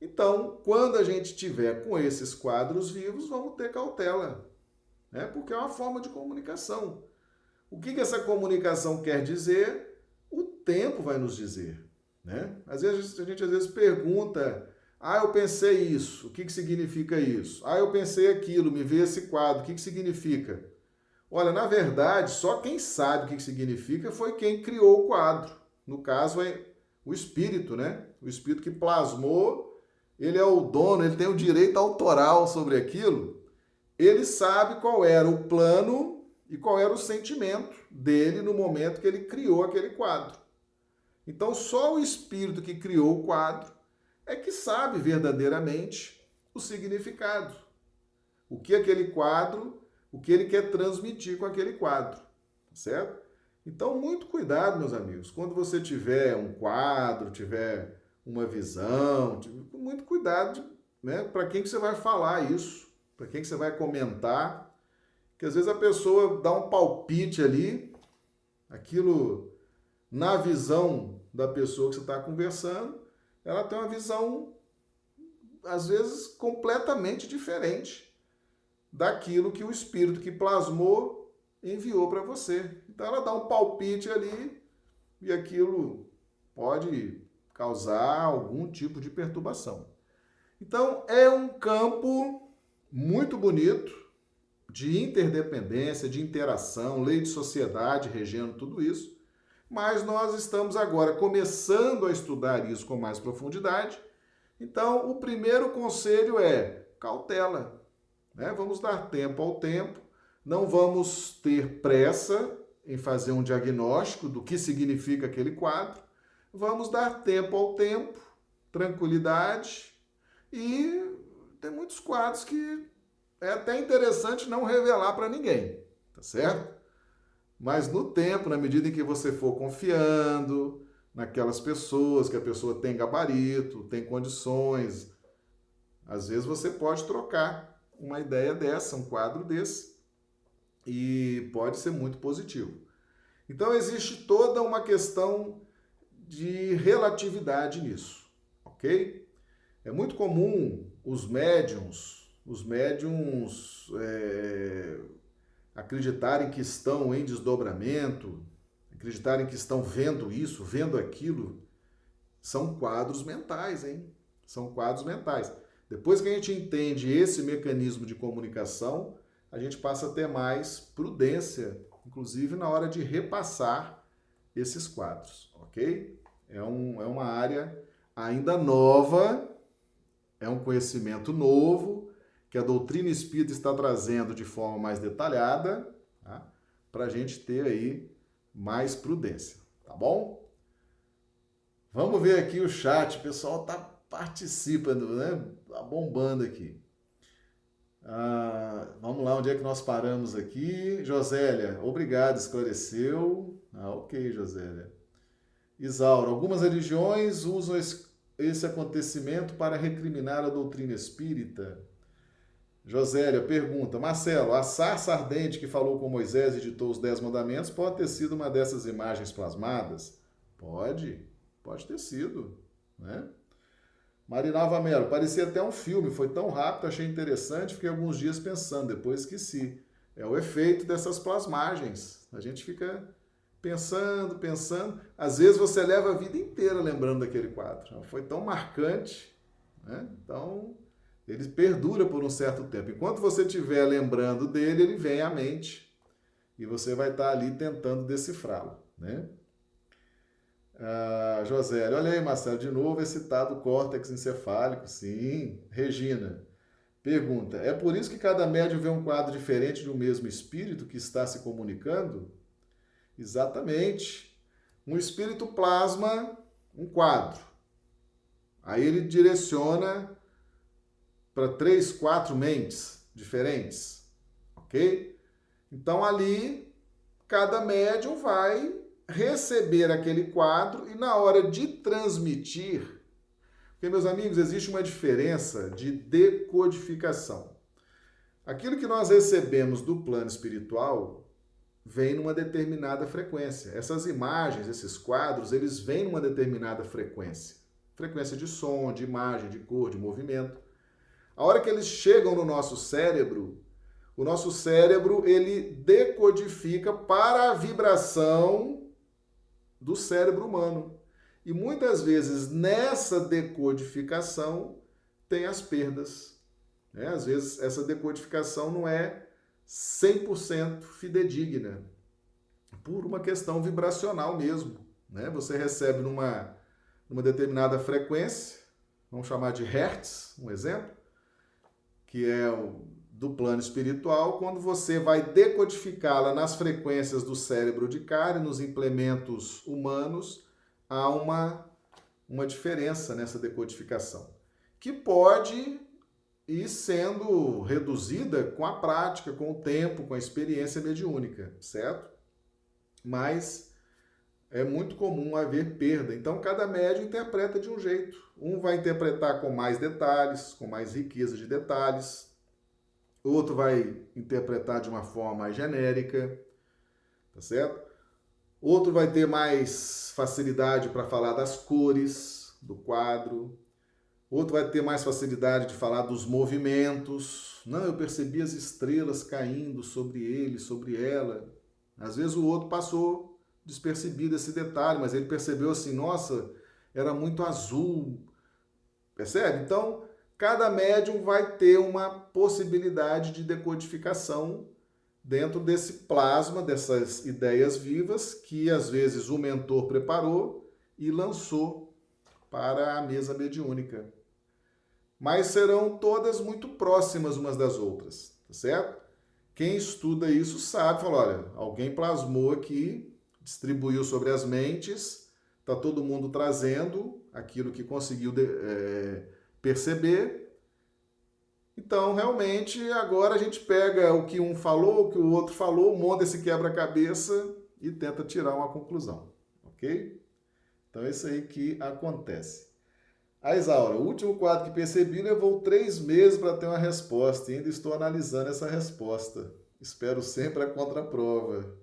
Então, quando a gente tiver com esses quadros vivos, vamos ter cautela, né? porque é uma forma de comunicação. O que, que essa comunicação quer dizer? O tempo vai nos dizer. Né? Às vezes a gente às vezes pergunta: ah, eu pensei isso, o que, que significa isso? Ah, eu pensei aquilo, me vê esse quadro, o que, que significa? Olha, na verdade, só quem sabe o que significa foi quem criou o quadro. No caso, é o espírito, né? O espírito que plasmou, ele é o dono, ele tem o direito autoral sobre aquilo. Ele sabe qual era o plano e qual era o sentimento dele no momento que ele criou aquele quadro. Então, só o espírito que criou o quadro é que sabe verdadeiramente o significado. O que aquele quadro o que ele quer transmitir com aquele quadro, certo? Então, muito cuidado, meus amigos, quando você tiver um quadro, tiver uma visão, muito cuidado né, para quem que você vai falar isso, para quem que você vai comentar, que às vezes a pessoa dá um palpite ali, aquilo na visão da pessoa que você está conversando, ela tem uma visão às vezes completamente diferente daquilo que o espírito que plasmou enviou para você. Então ela dá um palpite ali e aquilo pode causar algum tipo de perturbação. Então é um campo muito bonito de interdependência, de interação, lei de sociedade regendo tudo isso, mas nós estamos agora começando a estudar isso com mais profundidade. Então, o primeiro conselho é cautela. Né? Vamos dar tempo ao tempo, não vamos ter pressa em fazer um diagnóstico do que significa aquele quadro, vamos dar tempo ao tempo, tranquilidade e tem muitos quadros que é até interessante não revelar para ninguém, tá certo? Mas no tempo, na medida em que você for confiando naquelas pessoas, que a pessoa tem gabarito, tem condições, às vezes você pode trocar uma ideia dessa, um quadro desse, e pode ser muito positivo. Então existe toda uma questão de relatividade nisso, ok? É muito comum os médiums, os médiums é, acreditarem que estão em desdobramento, acreditarem que estão vendo isso, vendo aquilo, são quadros mentais, hein? São quadros mentais. Depois que a gente entende esse mecanismo de comunicação, a gente passa a ter mais prudência, inclusive na hora de repassar esses quadros, ok? É, um, é uma área ainda nova, é um conhecimento novo que a doutrina espírita está trazendo de forma mais detalhada, tá? para a gente ter aí mais prudência, tá bom? Vamos ver aqui o chat, o pessoal tá participando, né? Tá bombando aqui. Ah, vamos lá, onde é que nós paramos aqui? Josélia, obrigado, esclareceu. Ah, ok, Josélia. Isaura, algumas religiões usam esse acontecimento para recriminar a doutrina espírita. Josélia pergunta: Marcelo, a sarça ardente que falou com Moisés e ditou os Dez Mandamentos pode ter sido uma dessas imagens plasmadas? Pode, pode ter sido, né? Marinalva Melo, parecia até um filme, foi tão rápido, achei interessante, fiquei alguns dias pensando, depois esqueci. É o efeito dessas plasmagens. A gente fica pensando, pensando. Às vezes você leva a vida inteira lembrando daquele quadro. Foi tão marcante, né? Então, ele perdura por um certo tempo. Enquanto você estiver lembrando dele, ele vem à mente e você vai estar ali tentando decifrá-lo, né? Ah, José, olha aí, Marcelo, de novo esse citado córtex encefálico. Sim. Regina, pergunta: é por isso que cada médium vê um quadro diferente de um mesmo espírito que está se comunicando? Exatamente. Um espírito plasma um quadro. Aí ele direciona para três, quatro mentes diferentes, ok? Então ali cada médium vai receber aquele quadro e na hora de transmitir, porque meus amigos, existe uma diferença de decodificação. Aquilo que nós recebemos do plano espiritual vem numa determinada frequência. Essas imagens, esses quadros, eles vêm numa determinada frequência. Frequência de som, de imagem, de cor, de movimento. A hora que eles chegam no nosso cérebro, o nosso cérebro ele decodifica para a vibração do cérebro humano. E muitas vezes nessa decodificação tem as perdas. Né? Às vezes essa decodificação não é 100% fidedigna, por uma questão vibracional mesmo. Né? Você recebe numa, numa determinada frequência, vamos chamar de Hertz, um exemplo, que é o do plano espiritual, quando você vai decodificá-la nas frequências do cérebro de carne, nos implementos humanos, há uma, uma diferença nessa decodificação, que pode ir sendo reduzida com a prática, com o tempo, com a experiência mediúnica, certo? Mas é muito comum haver perda. Então, cada médium interpreta de um jeito. Um vai interpretar com mais detalhes, com mais riqueza de detalhes, outro vai interpretar de uma forma mais genérica, tá certo? Outro vai ter mais facilidade para falar das cores do quadro, outro vai ter mais facilidade de falar dos movimentos. Não, eu percebi as estrelas caindo sobre ele, sobre ela. Às vezes o outro passou despercebido esse detalhe, mas ele percebeu assim: nossa, era muito azul. Percebe? Então, cada médium vai ter uma possibilidade de decodificação dentro desse plasma, dessas ideias vivas que às vezes o mentor preparou e lançou para a mesa mediúnica. Mas serão todas muito próximas umas das outras, tá certo? Quem estuda isso sabe, fala, olha, alguém plasmou aqui, distribuiu sobre as mentes, tá todo mundo trazendo aquilo que conseguiu é, perceber Então, realmente, agora a gente pega o que um falou, o que o outro falou, monta esse quebra-cabeça e tenta tirar uma conclusão, ok? Então, é isso aí que acontece. A Isaura, o último quadro que percebi levou três meses para ter uma resposta e ainda estou analisando essa resposta. Espero sempre a contraprova.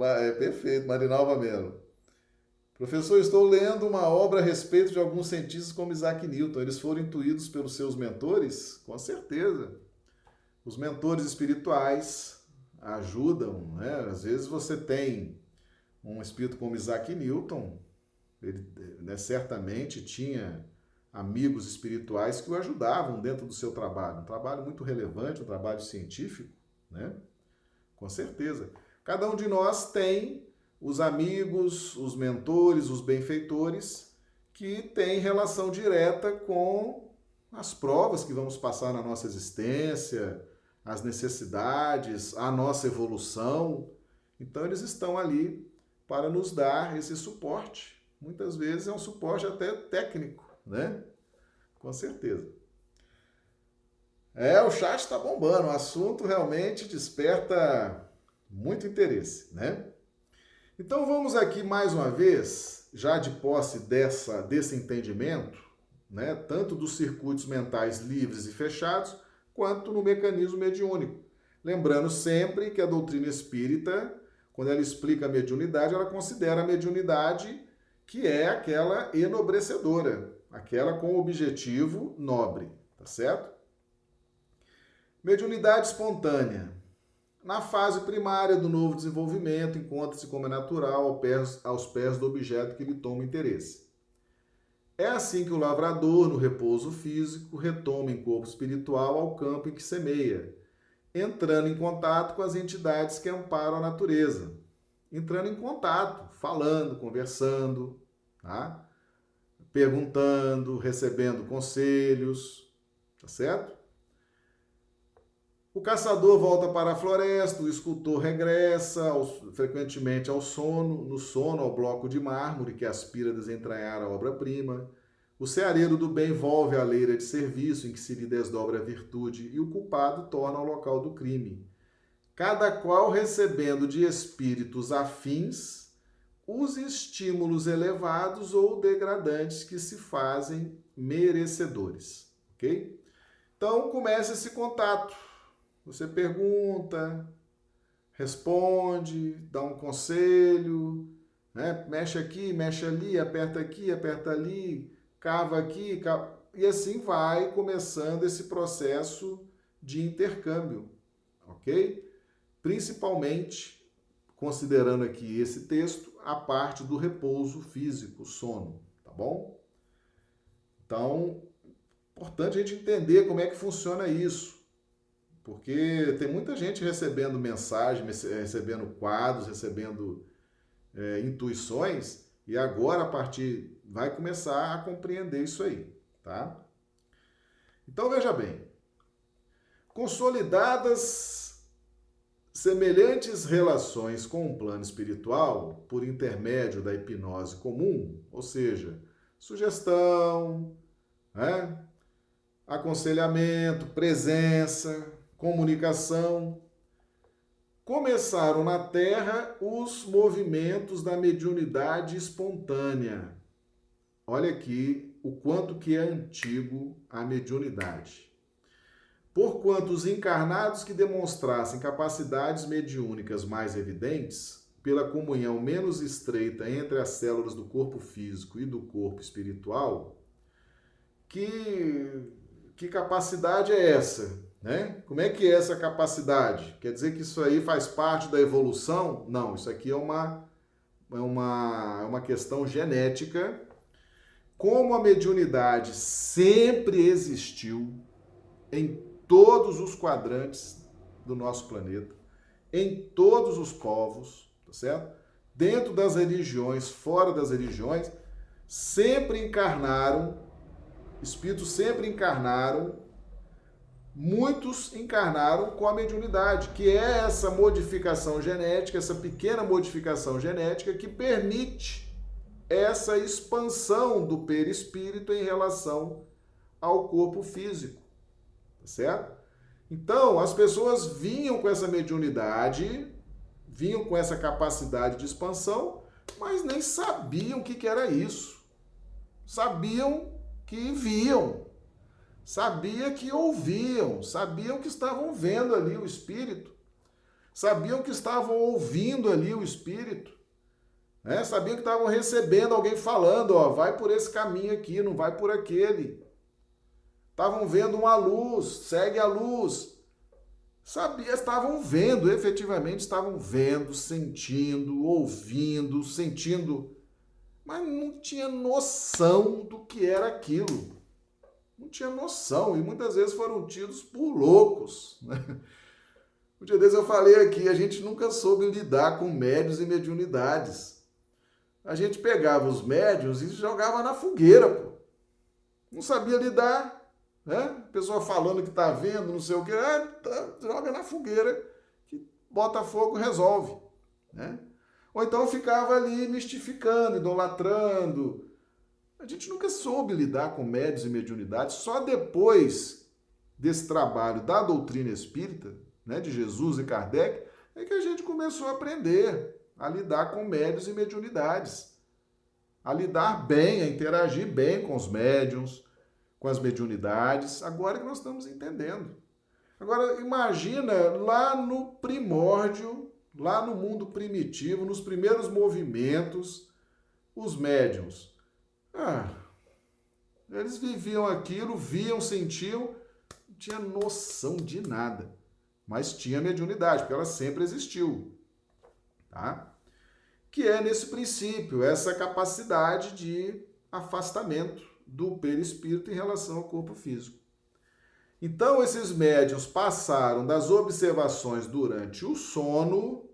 É perfeito, Marinalva Melo. Professor, estou lendo uma obra a respeito de alguns cientistas como Isaac Newton. Eles foram intuídos pelos seus mentores? Com certeza. Os mentores espirituais ajudam, né? Às vezes você tem um espírito como Isaac Newton, ele né, certamente tinha amigos espirituais que o ajudavam dentro do seu trabalho. Um trabalho muito relevante, um trabalho científico, né? Com certeza. Cada um de nós tem os amigos, os mentores, os benfeitores que têm relação direta com as provas que vamos passar na nossa existência, as necessidades, a nossa evolução. Então, eles estão ali para nos dar esse suporte muitas vezes é um suporte até técnico, né? Com certeza. É, o chat está bombando, o assunto realmente desperta muito interesse, né? Então vamos aqui mais uma vez, já de posse dessa, desse entendimento, né, tanto dos circuitos mentais livres e fechados, quanto no mecanismo mediúnico. Lembrando sempre que a doutrina espírita, quando ela explica a mediunidade, ela considera a mediunidade que é aquela enobrecedora, aquela com objetivo nobre, tá certo? Mediunidade espontânea. Na fase primária do novo desenvolvimento, encontra-se como é natural aos pés do objeto que lhe toma interesse. É assim que o lavrador, no repouso físico, retoma em corpo espiritual ao campo em que semeia, entrando em contato com as entidades que amparam a natureza. Entrando em contato, falando, conversando, tá? perguntando, recebendo conselhos, tá certo? O caçador volta para a floresta, o escultor regressa ao, frequentemente ao sono, no sono ao bloco de mármore que aspira a desentranhar a obra-prima. O ceareiro do bem volve à leira de serviço em que se lhe desdobra a virtude e o culpado torna ao local do crime. Cada qual recebendo de espíritos afins os estímulos elevados ou degradantes que se fazem merecedores, ok? Então começa esse contato. Você pergunta, responde, dá um conselho, né? mexe aqui, mexe ali, aperta aqui, aperta ali, cava aqui, cava... e assim vai começando esse processo de intercâmbio, ok? Principalmente considerando aqui esse texto, a parte do repouso físico, sono, tá bom? Então, importante a gente entender como é que funciona isso. Porque tem muita gente recebendo mensagem, recebendo quadros, recebendo é, intuições, e agora a partir vai começar a compreender isso aí, tá? Então veja bem, consolidadas Semelhantes relações com o plano espiritual, por intermédio da hipnose comum, ou seja, sugestão, né? aconselhamento, presença, comunicação, começaram na Terra os movimentos da mediunidade espontânea. Olha aqui o quanto que é antigo a mediunidade. Porquanto os encarnados que demonstrassem capacidades mediúnicas mais evidentes, pela comunhão menos estreita entre as células do corpo físico e do corpo espiritual, que, que capacidade é essa? Né? Como é que é essa capacidade? Quer dizer que isso aí faz parte da evolução? Não, isso aqui é uma, é uma, é uma questão genética. Como a mediunidade sempre existiu em todos os quadrantes do nosso planeta, em todos os povos, tá certo? Dentro das religiões, fora das religiões, sempre encarnaram, espíritos sempre encarnaram, muitos encarnaram com a mediunidade, que é essa modificação genética, essa pequena modificação genética que permite essa expansão do perispírito em relação ao corpo físico tá certo? Então, as pessoas vinham com essa mediunidade, vinham com essa capacidade de expansão, mas nem sabiam o que, que era isso. Sabiam que viam, sabia que ouviam, sabiam que estavam vendo ali o Espírito, sabiam que estavam ouvindo ali o Espírito, né? sabiam que estavam recebendo alguém falando, ó, vai por esse caminho aqui, não vai por aquele. Estavam vendo uma luz, segue a luz. Sabia, estavam vendo, efetivamente estavam vendo, sentindo, ouvindo, sentindo, mas não tinha noção do que era aquilo. Não tinha noção e muitas vezes foram tidos por loucos. Né? Um dia desses eu falei aqui, a gente nunca soube lidar com médios e mediunidades. A gente pegava os médios e jogava na fogueira, pô. Não sabia lidar, né? Pessoa falando que tá vendo, não sei o que, é, tá, joga na fogueira, que bota fogo, resolve, né? Ou então ficava ali mistificando, idolatrando. A gente nunca soube lidar com médios e mediunidades, só depois desse trabalho da doutrina espírita, né, de Jesus e Kardec, é que a gente começou a aprender a lidar com médios e mediunidades, a lidar bem, a interagir bem com os médiums, com as mediunidades, agora que nós estamos entendendo. Agora, imagina lá no primórdio, lá no mundo primitivo, nos primeiros movimentos, os médiums. Ah, eles viviam aquilo, viam, sentiam, não tinha noção de nada mas tinha mediunidade, porque ela sempre existiu. Tá? Que é nesse princípio, essa capacidade de afastamento do perispírito em relação ao corpo físico. Então, esses médiuns passaram das observações durante o sono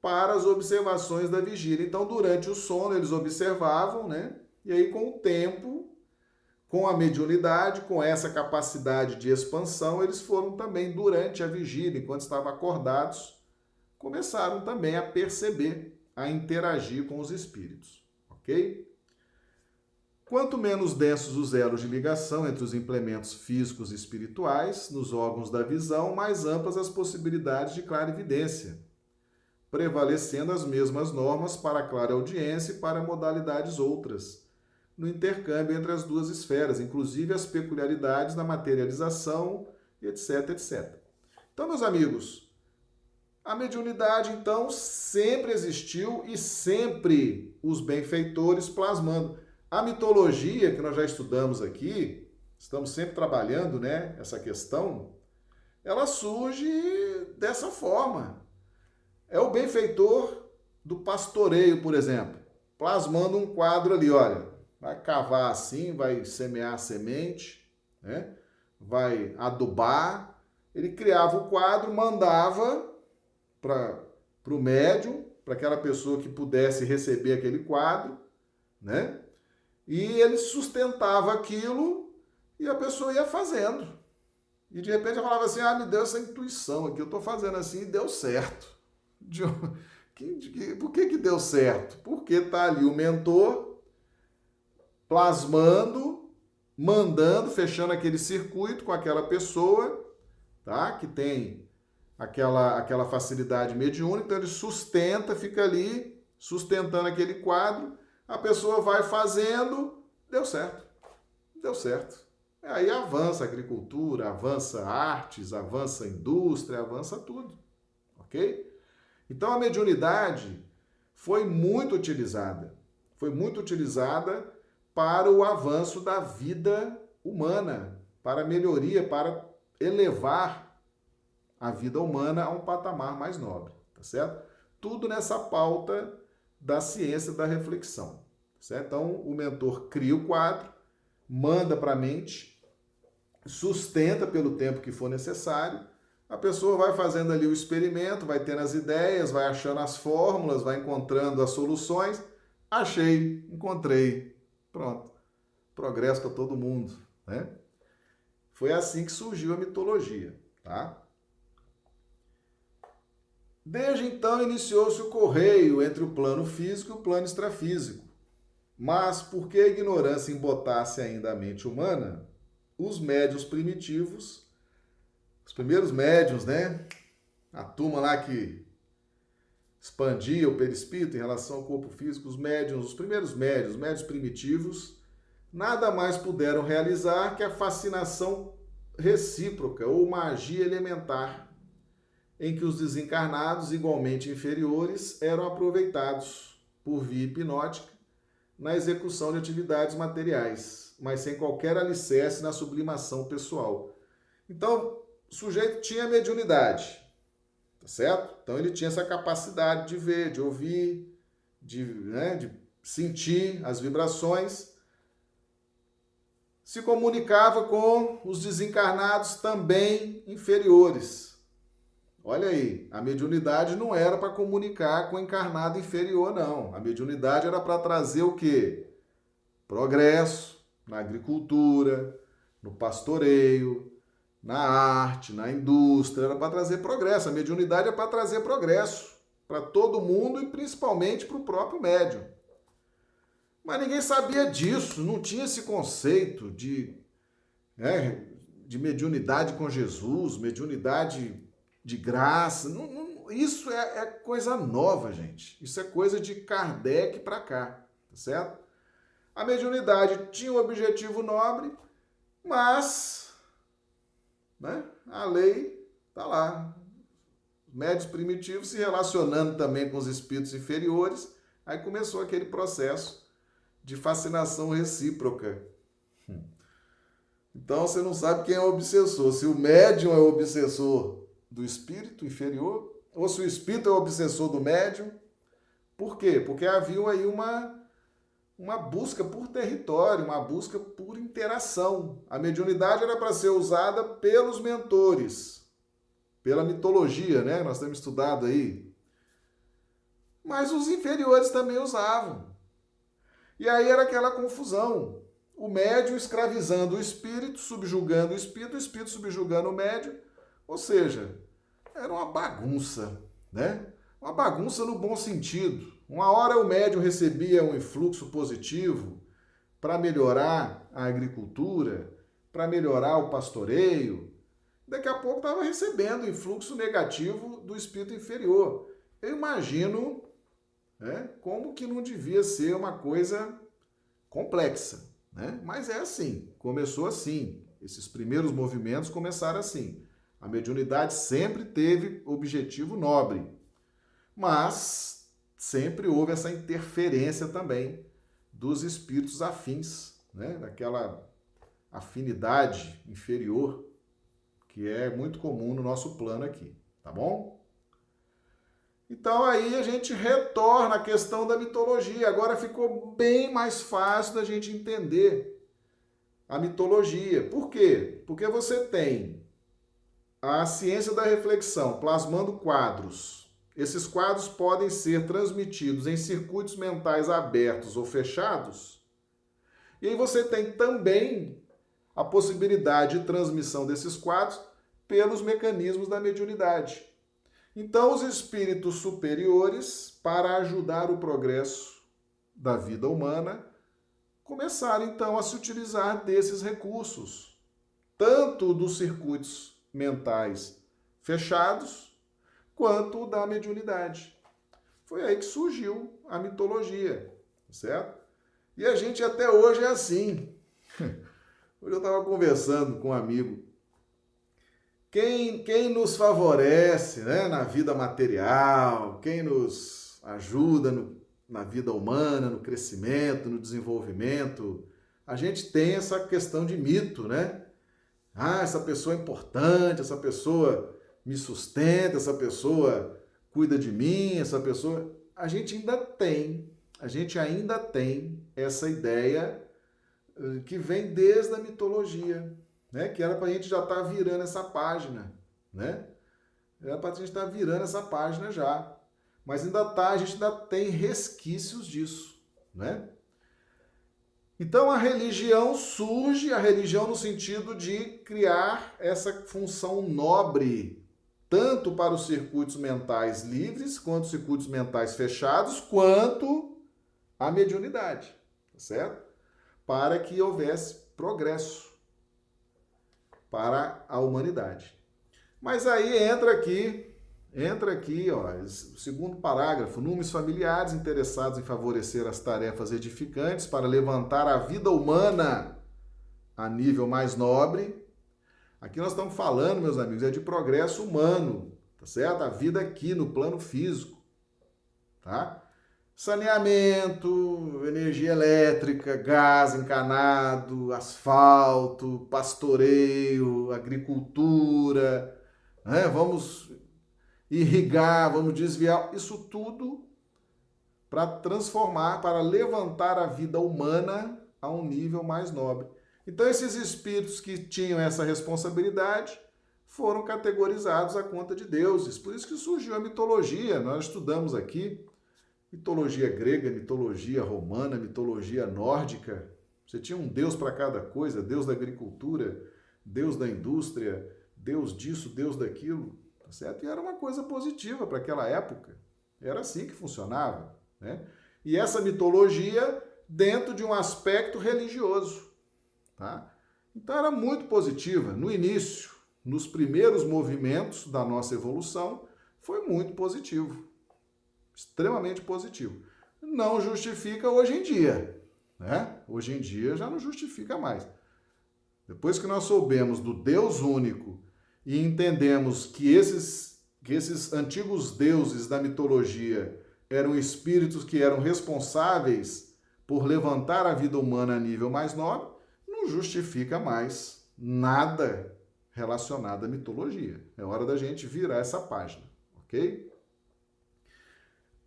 para as observações da vigília. Então, durante o sono, eles observavam, né? E aí, com o tempo, com a mediunidade, com essa capacidade de expansão, eles foram também, durante a vigília, enquanto estavam acordados, começaram também a perceber, a interagir com os espíritos, ok? Quanto menos densos os elos de ligação entre os implementos físicos e espirituais, nos órgãos da visão, mais amplas as possibilidades de clarividência, prevalecendo as mesmas normas para a clara audiência e para modalidades outras no intercâmbio entre as duas esferas, inclusive as peculiaridades da materialização, etc, etc. Então, meus amigos, a mediunidade, então, sempre existiu e sempre os benfeitores plasmando. A mitologia, que nós já estudamos aqui, estamos sempre trabalhando né, essa questão, ela surge dessa forma. É o benfeitor do pastoreio, por exemplo, plasmando um quadro ali, olha, vai cavar assim, vai semear a semente, né? vai adubar. Ele criava o quadro, mandava para o médium, para aquela pessoa que pudesse receber aquele quadro, né? E ele sustentava aquilo e a pessoa ia fazendo. E de repente ela falava assim: Ah, me deu essa intuição aqui, eu estou fazendo assim e deu certo. De... Por que, que deu certo? Porque está ali o mentor plasmando, mandando, fechando aquele circuito com aquela pessoa, tá? Que tem aquela aquela facilidade mediúnica, então ele sustenta, fica ali sustentando aquele quadro, a pessoa vai fazendo, deu certo. Deu certo. Aí avança a agricultura, avança artes, avança indústria, avança tudo. OK? Então a mediunidade foi muito utilizada. Foi muito utilizada para o avanço da vida humana, para a melhoria, para elevar a vida humana a um patamar mais nobre, tá certo? Tudo nessa pauta da ciência da reflexão, tá certo? Então, o mentor cria o quadro, manda para a mente, sustenta pelo tempo que for necessário, a pessoa vai fazendo ali o experimento, vai tendo as ideias, vai achando as fórmulas, vai encontrando as soluções. Achei, encontrei, Pronto. Progresso para todo mundo, né? Foi assim que surgiu a mitologia, tá? Desde então iniciou-se o correio entre o plano físico e o plano extrafísico. Mas por que a ignorância embotasse ainda a mente humana, os médios primitivos, os primeiros médios, né? A turma lá que expandia o perispírito em relação ao corpo físico, os médios, os primeiros médios, os médios primitivos, nada mais puderam realizar que a fascinação recíproca ou magia elementar, em que os desencarnados, igualmente inferiores, eram aproveitados por via hipnótica na execução de atividades materiais, mas sem qualquer alicerce na sublimação pessoal. Então, sujeito tinha mediunidade, tá certo? Então ele tinha essa capacidade de ver, de ouvir, de, né, de sentir as vibrações. Se comunicava com os desencarnados também inferiores. Olha aí, a mediunidade não era para comunicar com o encarnado inferior, não. A mediunidade era para trazer o quê? Progresso na agricultura, no pastoreio, na arte, na indústria, era para trazer progresso. A mediunidade é para trazer progresso para todo mundo e principalmente para o próprio médium. Mas ninguém sabia disso, não tinha esse conceito de, né, de mediunidade com Jesus, mediunidade de graça. Não, não, isso é, é, coisa nova, gente. Isso é coisa de Kardec para cá, tá certo? A mediunidade tinha um objetivo nobre, mas né, a lei está lá. Médios primitivos se relacionando também com os espíritos inferiores, aí começou aquele processo de fascinação recíproca. Então você não sabe quem é o obsessor. Se o médium é o obsessor do espírito inferior, ou se o espírito é o obsessor do médium. Por quê? Porque havia aí uma, uma busca por território, uma busca por interação. A mediunidade era para ser usada pelos mentores, pela mitologia, né? Nós temos estudado aí. Mas os inferiores também usavam. E aí era aquela confusão. O médium escravizando o espírito, subjugando o espírito, o espírito subjugando o médium. Ou seja, era uma bagunça, né? Uma bagunça no bom sentido. Uma hora o médium recebia um influxo positivo para melhorar a agricultura, para melhorar o pastoreio. Daqui a pouco estava recebendo influxo negativo do espírito inferior. Eu imagino né, como que não devia ser uma coisa complexa. Né? Mas é assim, começou assim. Esses primeiros movimentos começaram assim. A mediunidade sempre teve objetivo nobre, mas sempre houve essa interferência também dos espíritos afins, né? daquela afinidade inferior que é muito comum no nosso plano aqui, tá bom? Então aí a gente retorna à questão da mitologia. Agora ficou bem mais fácil da gente entender a mitologia. Por quê? Porque você tem a ciência da reflexão, plasmando quadros. Esses quadros podem ser transmitidos em circuitos mentais abertos ou fechados. E aí você tem também a possibilidade de transmissão desses quadros pelos mecanismos da mediunidade. Então, os espíritos superiores, para ajudar o progresso da vida humana, começaram então a se utilizar desses recursos, tanto dos circuitos mentais fechados, quanto da mediunidade. Foi aí que surgiu a mitologia, certo? E a gente até hoje é assim. Hoje eu estava conversando com um amigo. Quem, quem nos favorece né, na vida material, quem nos ajuda no, na vida humana, no crescimento, no desenvolvimento, a gente tem essa questão de mito, né? Ah, essa pessoa é importante, essa pessoa me sustenta, essa pessoa cuida de mim, essa pessoa. A gente ainda tem, a gente ainda tem essa ideia eh, que vem desde a mitologia, né? Que era para a gente já estar tá virando essa página, né? Era para a gente estar tá virando essa página já. Mas ainda tá, a gente ainda tem resquícios disso, né? Então a religião surge, a religião no sentido de criar essa função nobre, tanto para os circuitos mentais livres, quanto os circuitos mentais fechados, quanto a mediunidade, tá certo? Para que houvesse progresso. para a humanidade. Mas aí entra aqui, entra aqui, ó, segundo parágrafo, números familiares interessados em favorecer as tarefas edificantes para levantar a vida humana a nível mais nobre. Aqui nós estamos falando, meus amigos, é de progresso humano, tá certo? A vida aqui no plano físico, tá? Saneamento, energia elétrica, gás encanado, asfalto, pastoreio, agricultura, né? vamos irrigar, vamos desviar, isso tudo para transformar, para levantar a vida humana a um nível mais nobre. Então, esses espíritos que tinham essa responsabilidade foram categorizados à conta de deuses. Por isso que surgiu a mitologia, nós estudamos aqui mitologia grega, mitologia romana, mitologia nórdica. Você tinha um deus para cada coisa, deus da agricultura, deus da indústria, deus disso, deus daquilo, tá certo? E era uma coisa positiva para aquela época. Era assim que funcionava, né? E essa mitologia dentro de um aspecto religioso, tá? Então era muito positiva no início, nos primeiros movimentos da nossa evolução, foi muito positivo extremamente positivo. Não justifica hoje em dia, né? Hoje em dia já não justifica mais. Depois que nós soubemos do Deus único e entendemos que esses, que esses antigos deuses da mitologia eram espíritos que eram responsáveis por levantar a vida humana a nível mais nobre, justifica mais nada relacionado à mitologia. É hora da gente virar essa página, ok?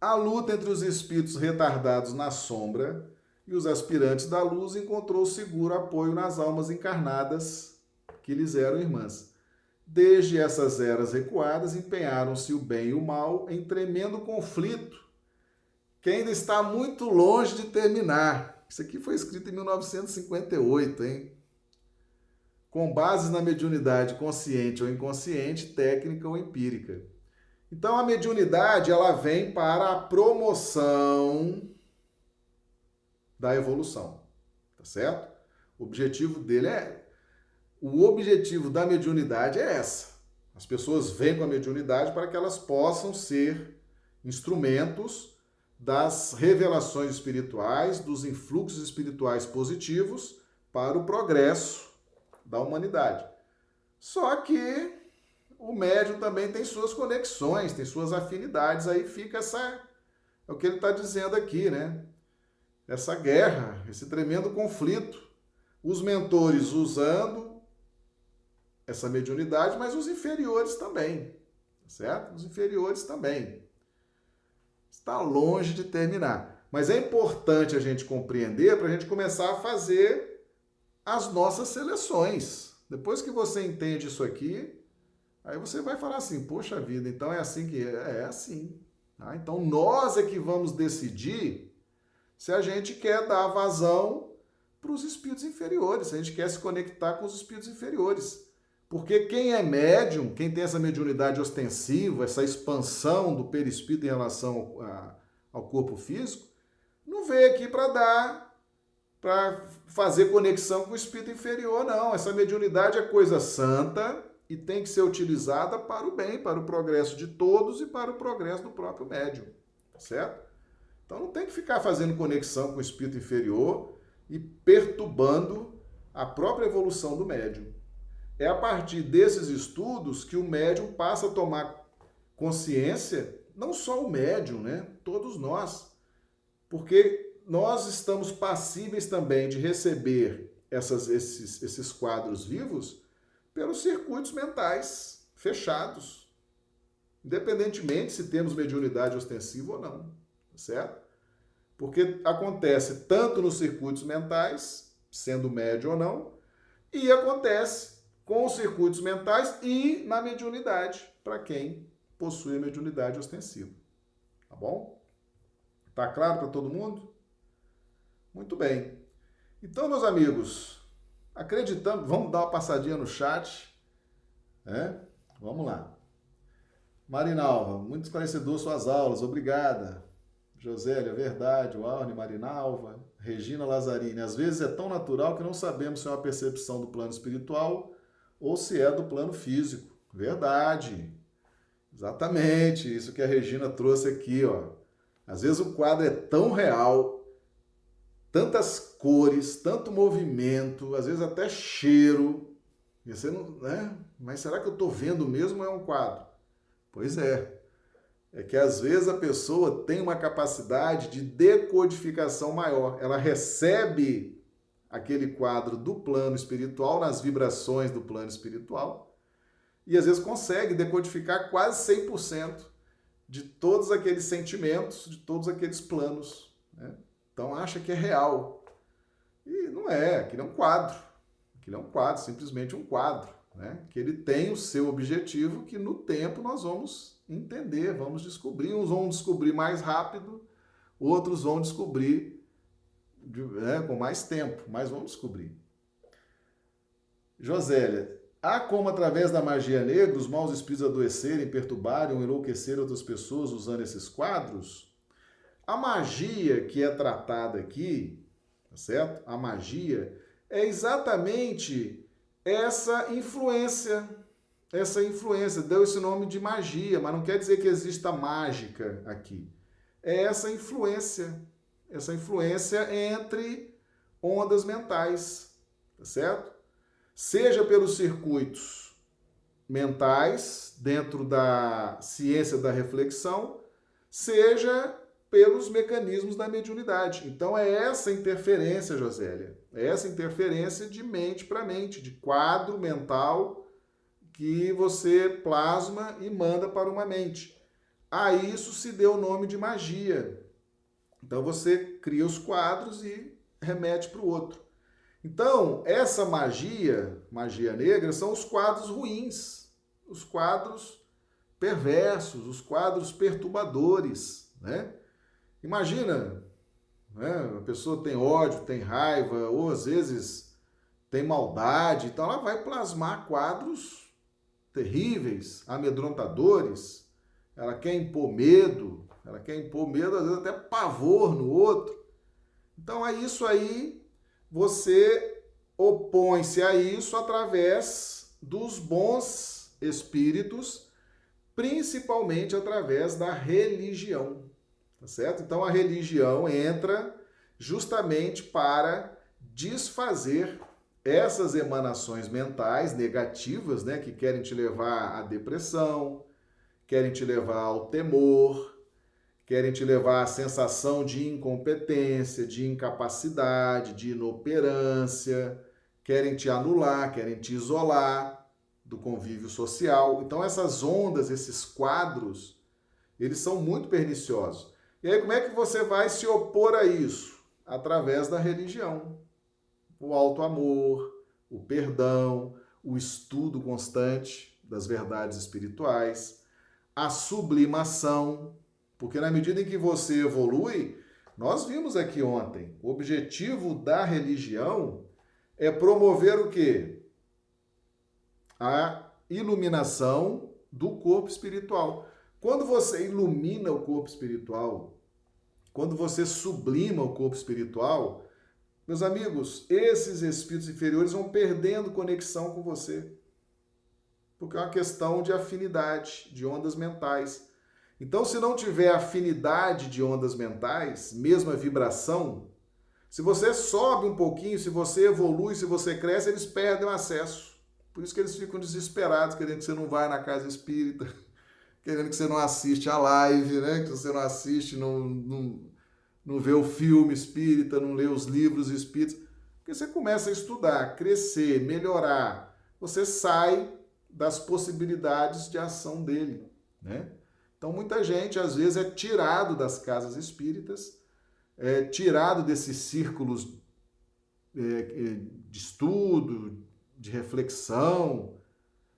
A luta entre os espíritos retardados na sombra e os aspirantes da luz encontrou seguro apoio nas almas encarnadas que lhes eram irmãs. Desde essas eras recuadas, empenharam-se o bem e o mal em tremendo conflito, que ainda está muito longe de terminar. Isso aqui foi escrito em 1958, hein? Com bases na mediunidade consciente ou inconsciente, técnica ou empírica. Então a mediunidade ela vem para a promoção da evolução, tá certo? O objetivo dele é o objetivo da mediunidade é essa. As pessoas vêm com a mediunidade para que elas possam ser instrumentos das revelações espirituais, dos influxos espirituais positivos para o progresso da humanidade. Só que o médium também tem suas conexões, tem suas afinidades, aí fica essa. É o que ele está dizendo aqui, né? Essa guerra, esse tremendo conflito. Os mentores usando essa mediunidade, mas os inferiores também, certo? Os inferiores também. Está longe de terminar. Mas é importante a gente compreender para a gente começar a fazer as nossas seleções. Depois que você entende isso aqui, Aí você vai falar assim, poxa vida, então é assim que é, é assim. Tá? Então nós é que vamos decidir se a gente quer dar vazão para os espíritos inferiores, se a gente quer se conectar com os espíritos inferiores. Porque quem é médium, quem tem essa mediunidade ostensiva, essa expansão do perispírito em relação ao, a, ao corpo físico, não veio aqui para dar, para fazer conexão com o espírito inferior, não. Essa mediunidade é coisa santa, e tem que ser utilizada para o bem, para o progresso de todos e para o progresso do próprio médium, certo? Então não tem que ficar fazendo conexão com o espírito inferior e perturbando a própria evolução do médium. É a partir desses estudos que o médium passa a tomar consciência, não só o médium, né? Todos nós. Porque nós estamos passíveis também de receber essas, esses, esses quadros vivos pelos circuitos mentais fechados, independentemente se temos mediunidade ostensiva ou não, tá certo? Porque acontece tanto nos circuitos mentais, sendo médio ou não, e acontece com os circuitos mentais e na mediunidade, para quem possui a mediunidade ostensiva. Tá bom? Tá claro para todo mundo? Muito bem. Então, meus amigos, acreditamos, vamos dar uma passadinha no chat. É? Vamos lá. Marinalva, muito esclarecedor suas aulas, obrigada. Josélia, verdade, o Arne, Marinalva, Regina Lazzarini. Às vezes é tão natural que não sabemos se é uma percepção do plano espiritual ou se é do plano físico. Verdade. Exatamente, isso que a Regina trouxe aqui, ó. Às vezes o quadro é tão real, tantas cores, tanto movimento, às vezes até cheiro, e você não, né? Mas será que eu estou vendo mesmo é um quadro? Pois é. É que às vezes a pessoa tem uma capacidade de decodificação maior. Ela recebe aquele quadro do plano espiritual, nas vibrações do plano espiritual, e às vezes consegue decodificar quase 100% de todos aqueles sentimentos, de todos aqueles planos. Né? Então acha que é real. E não é, aquilo é um quadro. Aquilo é um quadro, simplesmente um quadro. Né? Que ele tem o seu objetivo que no tempo nós vamos entender, vamos descobrir. Uns vão descobrir mais rápido, outros vão descobrir né, com mais tempo, mas vamos descobrir. Josélia, há como através da magia negra os maus espíritos adoecerem, perturbarem ou outras pessoas usando esses quadros? A magia que é tratada aqui, tá certo? A magia é exatamente essa influência. Essa influência deu esse nome de magia, mas não quer dizer que exista mágica aqui. É essa influência essa influência entre ondas mentais, tá certo? Seja pelos circuitos mentais, dentro da ciência da reflexão, seja pelos mecanismos da mediunidade. Então é essa interferência, Josélia, é essa interferência de mente para mente, de quadro mental que você plasma e manda para uma mente. A isso se deu o nome de magia, então você cria os quadros e remete para o outro. Então, essa magia, magia negra, são os quadros ruins, os quadros perversos, os quadros perturbadores, né? Imagina, né? a pessoa tem ódio, tem raiva, ou às vezes tem maldade, então ela vai plasmar quadros terríveis, amedrontadores, ela quer impor medo, ela quer impor medo, às vezes até pavor no outro. Então, é isso aí, você opõe-se a isso através dos bons espíritos, principalmente através da religião. Tá certo? Então, a religião entra justamente para desfazer essas emanações mentais negativas, né, que querem te levar à depressão, querem te levar ao temor, querem te levar à sensação de incompetência, de incapacidade, de inoperância, querem te anular, querem te isolar do convívio social. Então essas ondas, esses quadros, eles são muito perniciosos. E aí como é que você vai se opor a isso? Através da religião. O alto amor, o perdão, o estudo constante das verdades espirituais, a sublimação, porque na medida em que você evolui, nós vimos aqui ontem, o objetivo da religião é promover o quê? A iluminação do corpo espiritual. Quando você ilumina o corpo espiritual, quando você sublima o corpo espiritual, meus amigos, esses espíritos inferiores vão perdendo conexão com você. Porque é uma questão de afinidade, de ondas mentais. Então, se não tiver afinidade de ondas mentais, mesma vibração, se você sobe um pouquinho, se você evolui, se você cresce, eles perdem o acesso. Por isso que eles ficam desesperados, querendo que você não vá na casa espírita, querendo que você não assiste a live, né? que você não assiste, não, não, não vê o filme espírita, não lê os livros espíritas. Porque você começa a estudar, crescer, melhorar, você sai das possibilidades de ação dele, né? Então, muita gente, às vezes, é tirado das casas espíritas, é tirado desses círculos é, é, de estudo, de reflexão,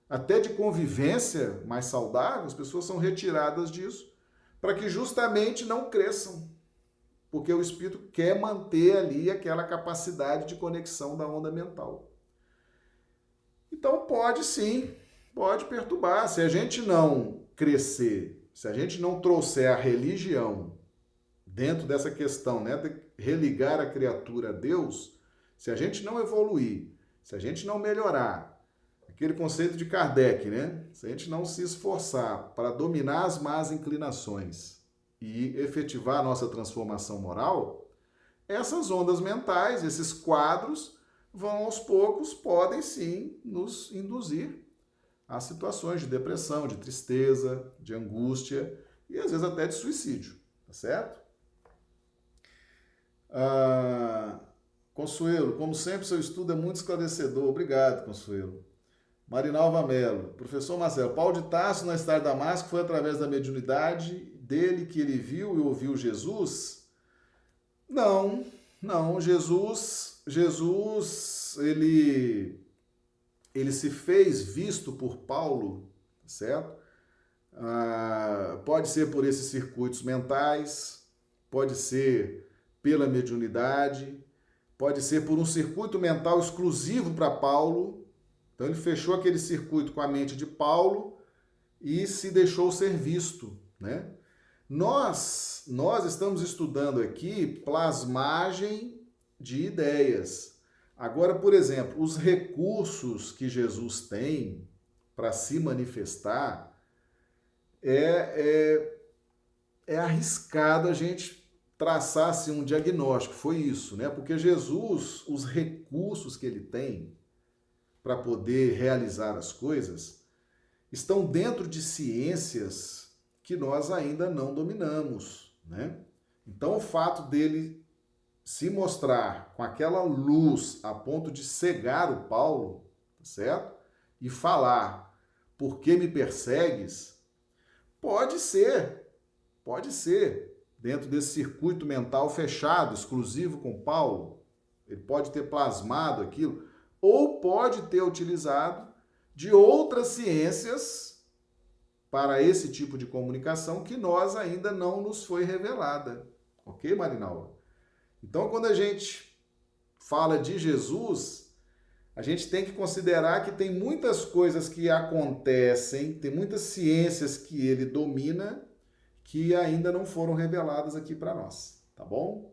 até de convivência mais saudável, as pessoas são retiradas disso para que justamente não cresçam, porque o espírito quer manter ali aquela capacidade de conexão da onda mental. Então pode sim, pode perturbar. Se a gente não crescer se a gente não trouxer a religião dentro dessa questão, né, de religar a criatura a Deus, se a gente não evoluir, se a gente não melhorar, aquele conceito de Kardec, né? Se a gente não se esforçar para dominar as más inclinações e efetivar a nossa transformação moral, essas ondas mentais, esses quadros, vão aos poucos, podem sim nos induzir a situações de depressão, de tristeza, de angústia e às vezes até de suicídio, tá certo? Ah, Consuelo, como sempre, seu estudo é muito esclarecedor. Obrigado, Consuelo. Marinalva Mello, professor Marcelo, Paulo de Tarso na Estado de Damasco foi através da mediunidade dele que ele viu e ouviu Jesus? Não, não. Jesus, Jesus, ele, ele se fez visto por Paulo, certo? Ah, pode ser por esses circuitos mentais, pode ser pela mediunidade, pode ser por um circuito mental exclusivo para Paulo. Então ele fechou aquele circuito com a mente de Paulo e se deixou ser visto, né? Nós, nós estamos estudando aqui plasmagem de ideias. Agora, por exemplo, os recursos que Jesus tem para se manifestar é, é, é arriscado a gente traçar assim, um diagnóstico. Foi isso, né? Porque Jesus, os recursos que ele tem para poder realizar as coisas estão dentro de ciências que nós ainda não dominamos, né? Então o fato dele se mostrar com aquela luz a ponto de cegar o Paulo, tá certo? E falar: "Por que me persegues?" Pode ser. Pode ser dentro desse circuito mental fechado, exclusivo com Paulo. Ele pode ter plasmado aquilo ou pode ter utilizado de outras ciências para esse tipo de comunicação que nós ainda não nos foi revelada. Ok, Marinalva? Então, quando a gente fala de Jesus, a gente tem que considerar que tem muitas coisas que acontecem, tem muitas ciências que ele domina que ainda não foram reveladas aqui para nós, tá bom?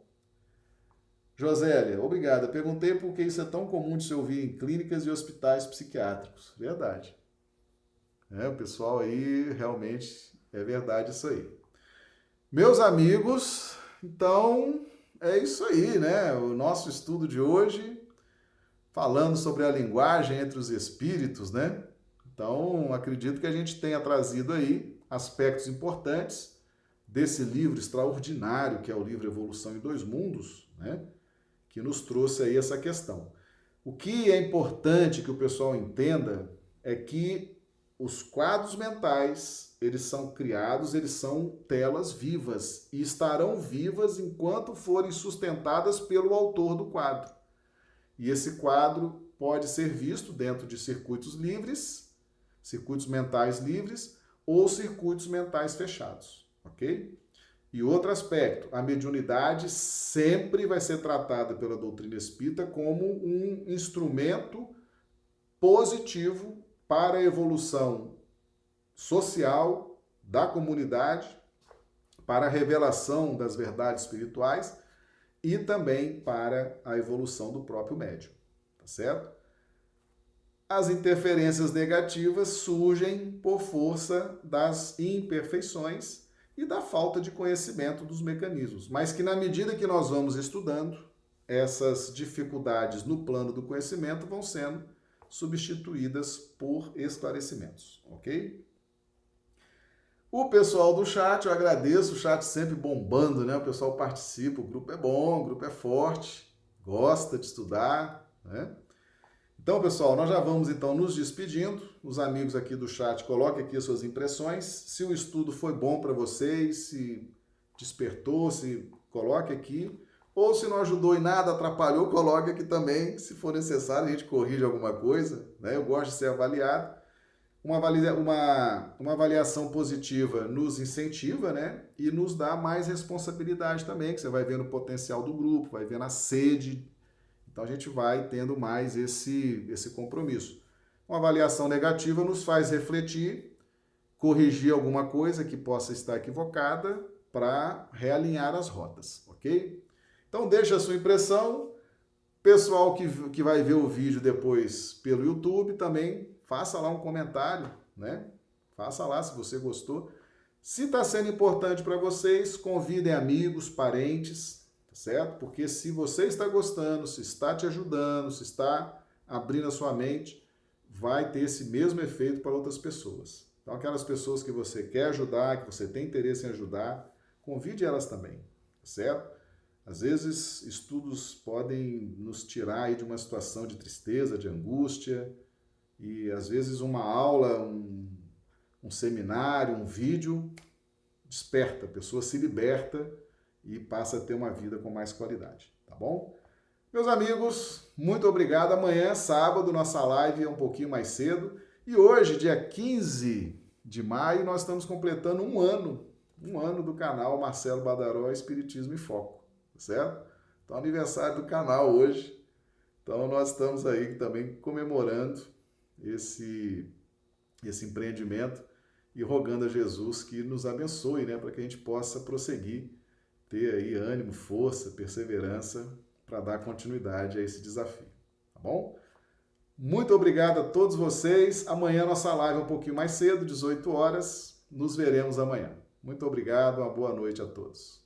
Josélia, obrigada. Perguntei por que isso é tão comum de se ouvir em clínicas e hospitais psiquiátricos. Verdade. É, o pessoal aí realmente é verdade isso aí. Meus amigos, então é isso aí, né? O nosso estudo de hoje falando sobre a linguagem entre os espíritos, né? Então, acredito que a gente tenha trazido aí aspectos importantes desse livro extraordinário que é o livro Evolução em Dois Mundos, né? Que nos trouxe aí essa questão. O que é importante que o pessoal entenda é que os quadros mentais, eles são criados, eles são telas vivas e estarão vivas enquanto forem sustentadas pelo autor do quadro. E esse quadro pode ser visto dentro de circuitos livres, circuitos mentais livres ou circuitos mentais fechados, ok? E outro aspecto, a mediunidade sempre vai ser tratada pela doutrina espírita como um instrumento positivo para a evolução social da comunidade, para a revelação das verdades espirituais e também para a evolução do próprio médium, tá certo? As interferências negativas surgem por força das imperfeições e da falta de conhecimento dos mecanismos, mas que na medida que nós vamos estudando, essas dificuldades no plano do conhecimento vão sendo substituídas por esclarecimentos, ok? O pessoal do chat, eu agradeço, o chat sempre bombando, né? O pessoal participa, o grupo é bom, o grupo é forte, gosta de estudar, né? Então, pessoal, nós já vamos então nos despedindo. Os amigos aqui do chat, coloquem aqui as suas impressões. Se o estudo foi bom para vocês, se despertou, se coloque aqui. Ou se não ajudou em nada, atrapalhou, coloque aqui também. Se for necessário, a gente corrige alguma coisa. Né? Eu gosto de ser avaliado. Uma, avalia, uma, uma avaliação positiva nos incentiva né? e nos dá mais responsabilidade também, que você vai vendo o potencial do grupo, vai vendo a sede. Então a gente vai tendo mais esse, esse compromisso. Uma avaliação negativa nos faz refletir, corrigir alguma coisa que possa estar equivocada para realinhar as rotas, ok? Então deixa a sua impressão, Pessoal que, que vai ver o vídeo depois pelo YouTube também, faça lá um comentário, né? Faça lá se você gostou. Se está sendo importante para vocês, convidem amigos, parentes, tá certo? Porque se você está gostando, se está te ajudando, se está abrindo a sua mente, vai ter esse mesmo efeito para outras pessoas. Então, aquelas pessoas que você quer ajudar, que você tem interesse em ajudar, convide elas também, tá certo? Às vezes, estudos podem nos tirar de uma situação de tristeza, de angústia, e às vezes uma aula, um, um seminário, um vídeo desperta, a pessoa se liberta e passa a ter uma vida com mais qualidade, tá bom? Meus amigos, muito obrigado. Amanhã, sábado, nossa live é um pouquinho mais cedo. E hoje, dia 15 de maio, nós estamos completando um ano, um ano do canal Marcelo Badaró Espiritismo e Foco, certo? Então, aniversário do canal hoje. Então, nós estamos aí também comemorando esse, esse empreendimento e rogando a Jesus que nos abençoe, né, para que a gente possa prosseguir, ter aí ânimo, força, perseverança para dar continuidade a esse desafio, tá bom? Muito obrigado a todos vocês. Amanhã nossa live é um pouquinho mais cedo, 18 horas. Nos veremos amanhã. Muito obrigado, uma boa noite a todos.